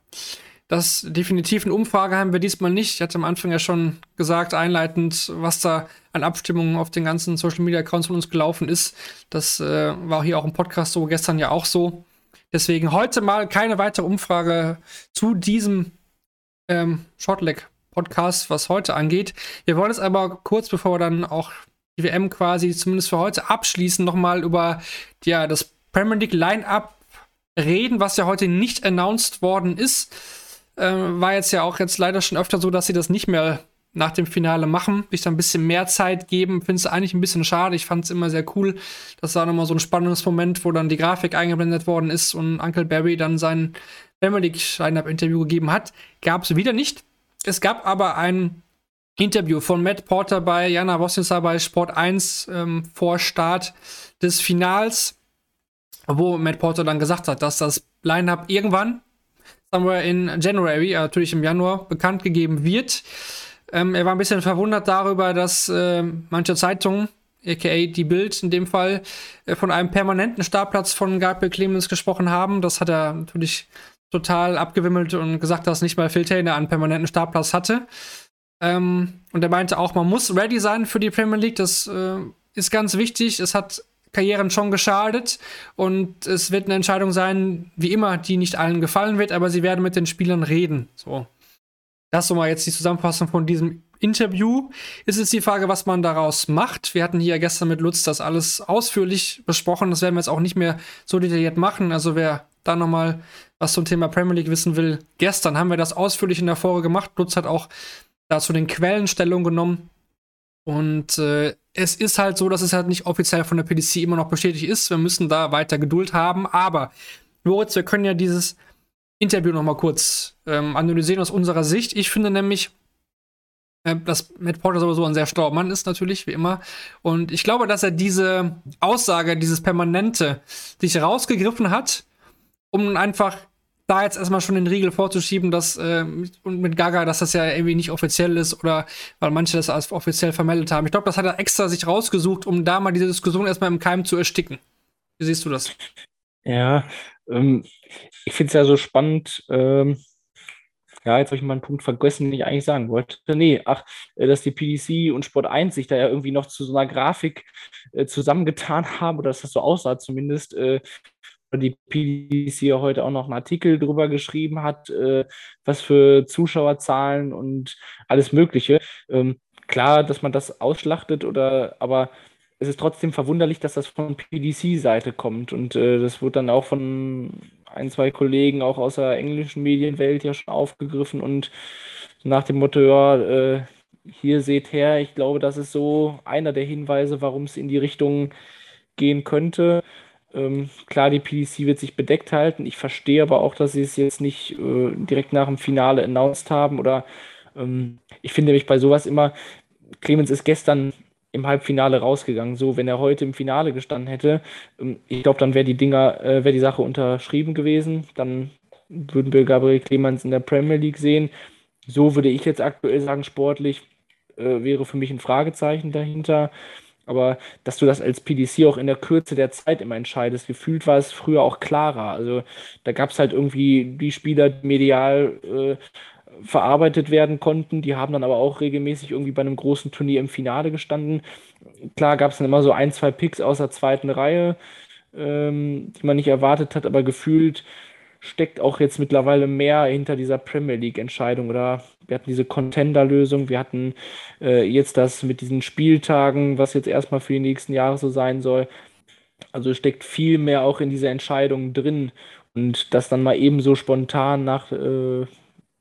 Das definitiv eine Umfrage haben wir diesmal nicht. Ich hatte am Anfang ja schon gesagt, einleitend, was da an Abstimmungen auf den ganzen Social Media Accounts von uns gelaufen ist. Das äh, war hier auch im Podcast so, gestern ja auch so. Deswegen heute mal keine weitere Umfrage zu diesem ähm, Shortleg-Podcast, was heute angeht. Wir wollen es aber kurz, bevor wir dann auch die WM quasi zumindest für heute abschließen, nochmal über ja, das Premier League Line-Up reden, was ja heute nicht announced worden ist. Ähm, war jetzt ja auch jetzt leider schon öfter so, dass sie das nicht mehr nach dem Finale machen, sich da ein bisschen mehr Zeit geben. Finde es eigentlich ein bisschen schade. Ich fand es immer sehr cool. Das war nochmal so ein spannendes Moment, wo dann die Grafik eingeblendet worden ist und Uncle Barry dann sein Premier League Line-Up-Interview gegeben hat. Gab es wieder nicht. Es gab aber ein Interview von Matt Porter bei Jana Wosnica bei Sport 1 ähm, vor Start des Finals, wo Matt Porter dann gesagt hat, dass das Line-Up irgendwann, somewhere in January, äh, natürlich im Januar, bekannt gegeben wird. Ähm, er war ein bisschen verwundert darüber, dass äh, manche Zeitungen aka die Bild in dem Fall, äh, von einem permanenten Startplatz von Gabriel Clemens gesprochen haben. Das hat er natürlich total abgewimmelt und gesagt, dass nicht mal Phil Taylor einen permanenten Startplatz hatte. Ähm, und er meinte auch, man muss ready sein für die Premier League. Das äh, ist ganz wichtig. Es hat Karrieren schon geschadet und es wird eine Entscheidung sein, wie immer, die nicht allen gefallen wird, aber sie werden mit den Spielern reden. So. Das so mal jetzt die Zusammenfassung von diesem Interview. Ist jetzt die Frage, was man daraus macht. Wir hatten hier gestern mit Lutz das alles ausführlich besprochen. Das werden wir jetzt auch nicht mehr so detailliert machen. Also wer da nochmal was zum Thema Premier League wissen will, gestern haben wir das ausführlich in der Folge gemacht. Lutz hat auch dazu den Quellen Stellung genommen. Und äh, es ist halt so, dass es halt nicht offiziell von der PDC immer noch bestätigt ist. Wir müssen da weiter Geduld haben. Aber, Moritz, wir können ja dieses Interview noch mal kurz ähm, analysieren aus unserer Sicht. Ich finde nämlich, äh, dass Matt Porter sowieso ein sehr schlauer Mann ist, natürlich, wie immer. Und ich glaube, dass er diese Aussage, dieses Permanente, sich rausgegriffen hat um einfach da jetzt erstmal schon den Riegel vorzuschieben, dass äh, und mit Gaga, dass das ja irgendwie nicht offiziell ist oder weil manche das als offiziell vermeldet haben. Ich glaube, das hat er extra sich rausgesucht, um da mal diese Diskussion erstmal im Keim zu ersticken. Wie siehst du das? Ja, ähm, ich finde es ja so spannend. Ähm, ja, jetzt habe ich mal einen Punkt vergessen, den ich eigentlich sagen wollte. Nee, ach, äh, dass die PDC und Sport 1 sich da ja irgendwie noch zu so einer Grafik äh, zusammengetan haben, oder dass das so aussah zumindest, äh, die PDC heute auch noch einen Artikel drüber geschrieben hat, äh, was für Zuschauerzahlen und alles Mögliche. Ähm, klar, dass man das ausschlachtet oder aber es ist trotzdem verwunderlich, dass das von PDC-Seite kommt. Und äh, das wird dann auch von ein, zwei Kollegen auch aus der englischen Medienwelt ja schon aufgegriffen und nach dem Motto, ja, äh, hier seht her, ich glaube, das ist so einer der Hinweise, warum es in die Richtung gehen könnte. Ähm, klar, die PDC wird sich bedeckt halten. Ich verstehe aber auch, dass sie es jetzt nicht äh, direkt nach dem Finale announced haben. Oder ähm, ich finde nämlich bei sowas immer, Clemens ist gestern im Halbfinale rausgegangen. So, wenn er heute im Finale gestanden hätte, ähm, ich glaube, dann wäre die Dinger, äh, wäre die Sache unterschrieben gewesen. Dann würden wir Gabriel Clemens in der Premier League sehen. So würde ich jetzt aktuell sagen, sportlich äh, wäre für mich ein Fragezeichen dahinter. Aber dass du das als PDC auch in der Kürze der Zeit immer entscheidest, gefühlt war es früher auch klarer. Also da gab es halt irgendwie die Spieler, die medial äh, verarbeitet werden konnten. Die haben dann aber auch regelmäßig irgendwie bei einem großen Turnier im Finale gestanden. Klar gab es dann immer so ein, zwei Picks aus der zweiten Reihe, ähm, die man nicht erwartet hat, aber gefühlt steckt auch jetzt mittlerweile mehr hinter dieser Premier League-Entscheidung. Oder wir hatten diese Contender-Lösung, wir hatten äh, jetzt das mit diesen Spieltagen, was jetzt erstmal für die nächsten Jahre so sein soll. Also steckt viel mehr auch in dieser Entscheidung drin. Und das dann mal eben so spontan nach, äh,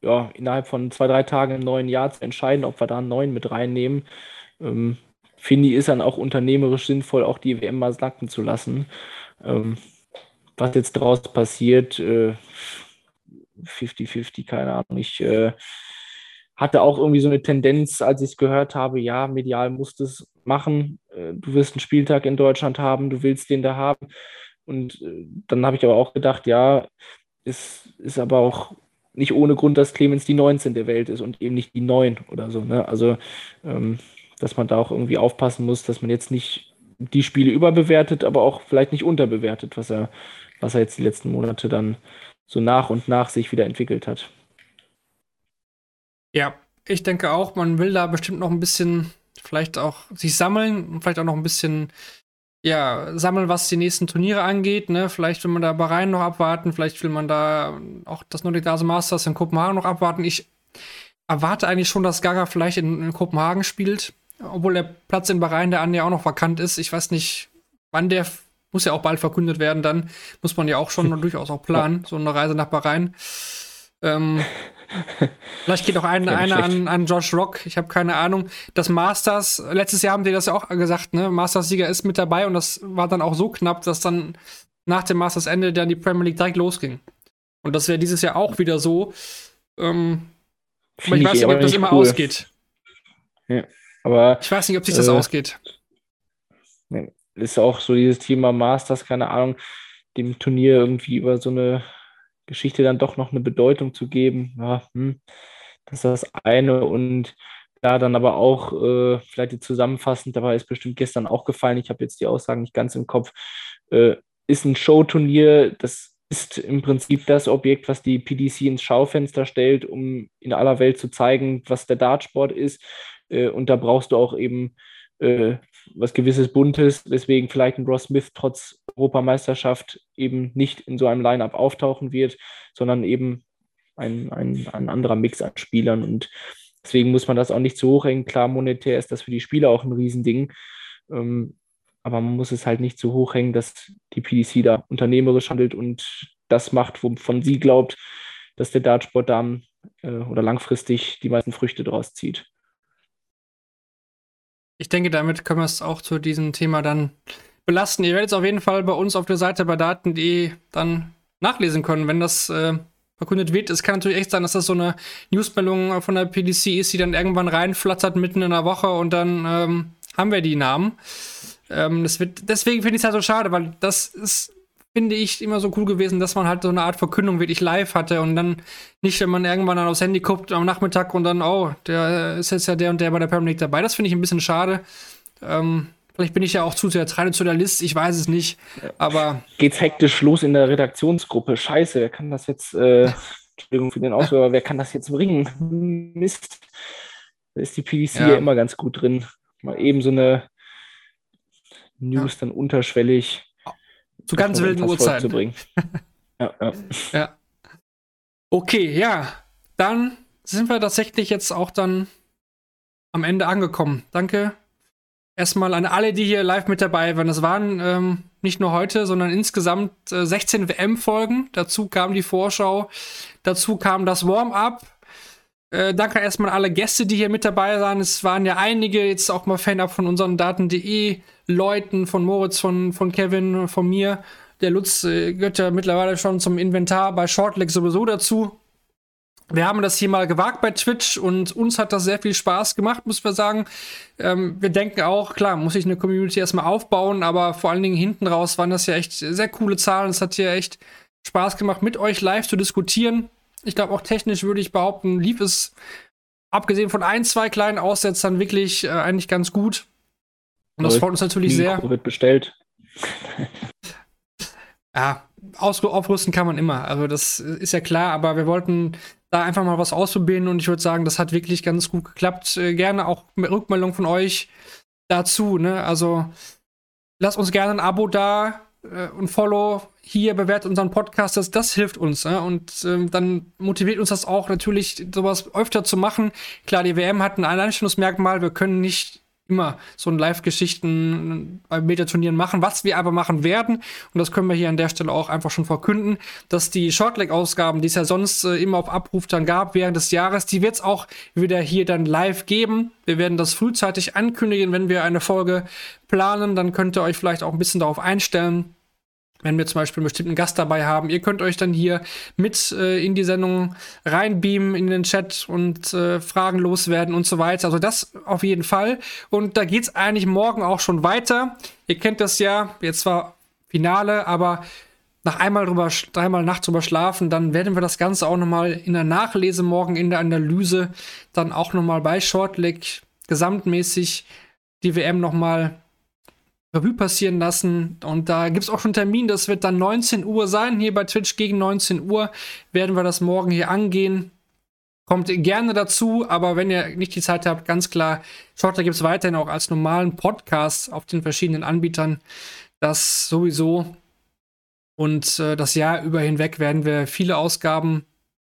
ja, innerhalb von zwei, drei Tagen im neuen Jahr zu entscheiden, ob wir da einen neuen mit reinnehmen, ähm, finde ich, ist dann auch unternehmerisch sinnvoll, auch die WM mal sacken zu lassen. Ähm, was jetzt draus passiert, 50-50, äh, keine Ahnung. Ich äh, hatte auch irgendwie so eine Tendenz, als ich es gehört habe, ja, medial musst es machen. Äh, du wirst einen Spieltag in Deutschland haben, du willst den da haben. Und dann habe ich aber auch gedacht, ja, es ist aber auch nicht ohne Grund, dass Clemens die 19 der Welt ist und eben nicht die 9 oder so. Ne? Also, ähm, dass man da auch irgendwie aufpassen muss, dass man jetzt nicht die Spiele überbewertet, aber auch vielleicht nicht unterbewertet, was er, was er jetzt die letzten Monate dann so nach und nach sich wieder entwickelt hat. Ja, ich denke auch, man will da bestimmt noch ein bisschen, vielleicht auch sich sammeln und vielleicht auch noch ein bisschen, ja, sammeln, was die nächsten Turniere angeht. Ne? Vielleicht will man da Bahrain noch abwarten, vielleicht will man da auch das Nordic Gase Masters in Kopenhagen noch abwarten. Ich erwarte eigentlich schon, dass Gaga vielleicht in, in Kopenhagen spielt, obwohl der Platz in Bahrain der ja auch noch vakant ist. Ich weiß nicht, wann der muss ja auch bald verkündet werden, dann muss man ja auch schon durchaus auch planen, so eine Reise nach Bahrain. Ähm, vielleicht geht auch ein, einer an, an Josh Rock, ich habe keine Ahnung. Das Masters, letztes Jahr haben die das ja auch gesagt, ne? Masters-Sieger ist mit dabei und das war dann auch so knapp, dass dann nach dem Masters-Ende dann die Premier League direkt losging. Und das wäre dieses Jahr auch wieder so. Ähm, aber ich weiß nicht, ob das immer cool. ausgeht. Ja, aber, ich weiß nicht, ob sich das äh, ausgeht. Nee ist auch so dieses Thema Masters, keine Ahnung, dem Turnier irgendwie über so eine Geschichte dann doch noch eine Bedeutung zu geben. Ja, hm, das ist das eine. Und da dann aber auch, äh, vielleicht zusammenfassend, dabei ist bestimmt gestern auch gefallen, ich habe jetzt die Aussagen nicht ganz im Kopf, äh, ist ein Showturnier, das ist im Prinzip das Objekt, was die PDC ins Schaufenster stellt, um in aller Welt zu zeigen, was der Dartsport ist. Äh, und da brauchst du auch eben äh, was gewisses Buntes, weswegen vielleicht ein Ross Smith trotz Europameisterschaft eben nicht in so einem Lineup auftauchen wird, sondern eben ein, ein, ein anderer Mix an Spielern. Und deswegen muss man das auch nicht zu hoch hängen. Klar, monetär ist das für die Spieler auch ein Riesending. Ähm, aber man muss es halt nicht zu hoch hängen, dass die PDC da unternehmerisch handelt und das macht, wovon sie glaubt, dass der Dartsport da äh, oder langfristig die meisten Früchte draus zieht. Ich denke, damit können wir es auch zu diesem Thema dann belasten. Ihr werdet es auf jeden Fall bei uns auf der Seite bei daten.de dann nachlesen können, wenn das äh, verkündet wird. Es kann natürlich echt sein, dass das so eine Newsmeldung von der PDC ist, die dann irgendwann reinflattert mitten in der Woche und dann ähm, haben wir die Namen. Ähm, das wird, deswegen finde ich es halt so schade, weil das ist finde ich immer so cool gewesen, dass man halt so eine Art Verkündung wirklich live hatte und dann nicht, wenn man irgendwann dann aufs Handy guckt am Nachmittag und dann, oh, der ist jetzt ja der und der bei der Premier League dabei. Das finde ich ein bisschen schade. Ähm, vielleicht bin ich ja auch zu sehr Traditionalist, ich weiß es nicht. Aber. Geht's hektisch los in der Redaktionsgruppe? Scheiße, wer kann das jetzt, äh, Entschuldigung für den Ausdruck, wer kann das jetzt bringen? Mist. Da ist die PDC ja. ja immer ganz gut drin. Mal eben so eine News ja. dann unterschwellig zu ganz wilden Uhrzeiten. ja, ja. ja. Okay, ja. Dann sind wir tatsächlich jetzt auch dann am Ende angekommen. Danke, erstmal an alle, die hier live mit dabei waren. Das waren ähm, nicht nur heute, sondern insgesamt äh, 16 WM-Folgen. Dazu kam die Vorschau, dazu kam das Warm-up. Äh, danke erstmal an alle Gäste, die hier mit dabei waren. Es waren ja einige, jetzt auch mal Fan-Up von unseren Daten.de Leuten, von Moritz, von, von Kevin, von mir. Der Lutz äh, gehört ja mittlerweile schon zum Inventar bei Shortleg sowieso dazu. Wir haben das hier mal gewagt bei Twitch und uns hat das sehr viel Spaß gemacht, muss wir sagen. Ähm, wir denken auch, klar, muss ich eine Community erstmal aufbauen, aber vor allen Dingen hinten raus waren das ja echt sehr coole Zahlen. Es hat hier echt Spaß gemacht, mit euch live zu diskutieren. Ich glaube, auch technisch würde ich behaupten, lief es, abgesehen von ein, zwei kleinen Aussetzern, wirklich äh, eigentlich ganz gut. Und das freut uns natürlich sehr. wird bestellt. ja, aufrüsten kann man immer. Also das ist ja klar, aber wir wollten da einfach mal was ausprobieren und ich würde sagen, das hat wirklich ganz gut geklappt. Äh, gerne auch mit Rückmeldung von euch dazu. Ne? Also lasst uns gerne ein Abo da äh, und Follow hier, bewertet unseren Podcast. Das, das hilft uns. Ne? Und ähm, dann motiviert uns das auch natürlich, sowas öfter zu machen. Klar, die WM hat ein Alleinstellungsmerkmal. Wir können nicht immer so ein Live-Geschichten bei Metaturnieren machen, was wir aber machen werden. Und das können wir hier an der Stelle auch einfach schon verkünden, dass die Shortleg-Ausgaben, die es ja sonst äh, immer auf Abruf dann gab während des Jahres, die wird es auch wieder hier dann live geben. Wir werden das frühzeitig ankündigen, wenn wir eine Folge planen. Dann könnt ihr euch vielleicht auch ein bisschen darauf einstellen wenn wir zum Beispiel einen bestimmten Gast dabei haben. Ihr könnt euch dann hier mit äh, in die Sendung reinbeamen in den Chat und äh, Fragen loswerden und so weiter. Also das auf jeden Fall. Und da geht's eigentlich morgen auch schon weiter. Ihr kennt das ja, jetzt zwar Finale, aber nach einmal drüber, dreimal Nacht drüber schlafen, dann werden wir das Ganze auch nochmal in der Nachlese morgen in der Analyse dann auch nochmal bei Shortleg gesamtmäßig die WM nochmal Revue passieren lassen. Und da gibt es auch schon einen Termin, das wird dann 19 Uhr sein. Hier bei Twitch gegen 19 Uhr werden wir das morgen hier angehen. Kommt gerne dazu, aber wenn ihr nicht die Zeit habt, ganz klar, schaut, da gibt es weiterhin auch als normalen Podcast auf den verschiedenen Anbietern. Das sowieso. Und äh, das Jahr über hinweg werden wir viele Ausgaben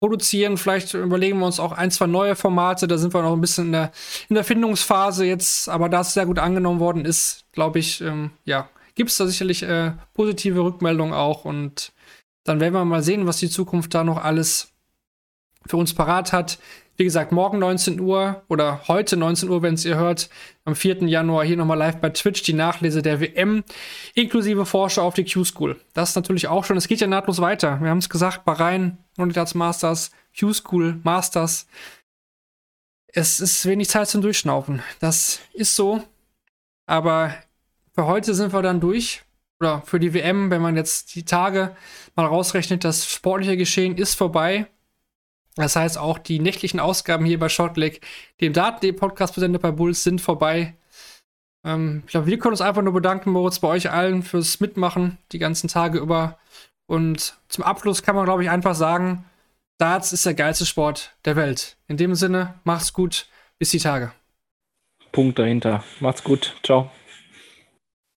produzieren. Vielleicht überlegen wir uns auch ein, zwei neue Formate. Da sind wir noch ein bisschen in der, in der Findungsphase jetzt. Aber da es sehr gut angenommen worden ist, glaube ich, ähm, ja, gibt es da sicherlich äh, positive Rückmeldungen auch. Und dann werden wir mal sehen, was die Zukunft da noch alles für uns parat hat. Wie gesagt, morgen 19 Uhr oder heute 19 Uhr, wenn es ihr hört, am 4. Januar hier nochmal live bei Twitch die Nachlese der WM inklusive Forscher auf die Q-School. Das ist natürlich auch schon, es geht ja nahtlos weiter. Wir haben es gesagt, Bahrain, Unitats Masters, Q-School, Masters. Es ist wenig Zeit zum Durchschnaufen. Das ist so. Aber für heute sind wir dann durch. Oder für die WM, wenn man jetzt die Tage mal rausrechnet, das sportliche Geschehen ist vorbei. Das heißt, auch die nächtlichen Ausgaben hier bei Shortleg, dem Daten.de-Podcast präsentiert bei Bulls, sind vorbei. Ähm, ich glaube, wir können uns einfach nur bedanken, Moritz, bei euch allen fürs Mitmachen die ganzen Tage über. Und zum Abschluss kann man, glaube ich, einfach sagen, Darts ist der geilste Sport der Welt. In dem Sinne, macht's gut, bis die Tage. Punkt dahinter. Macht's gut. Ciao.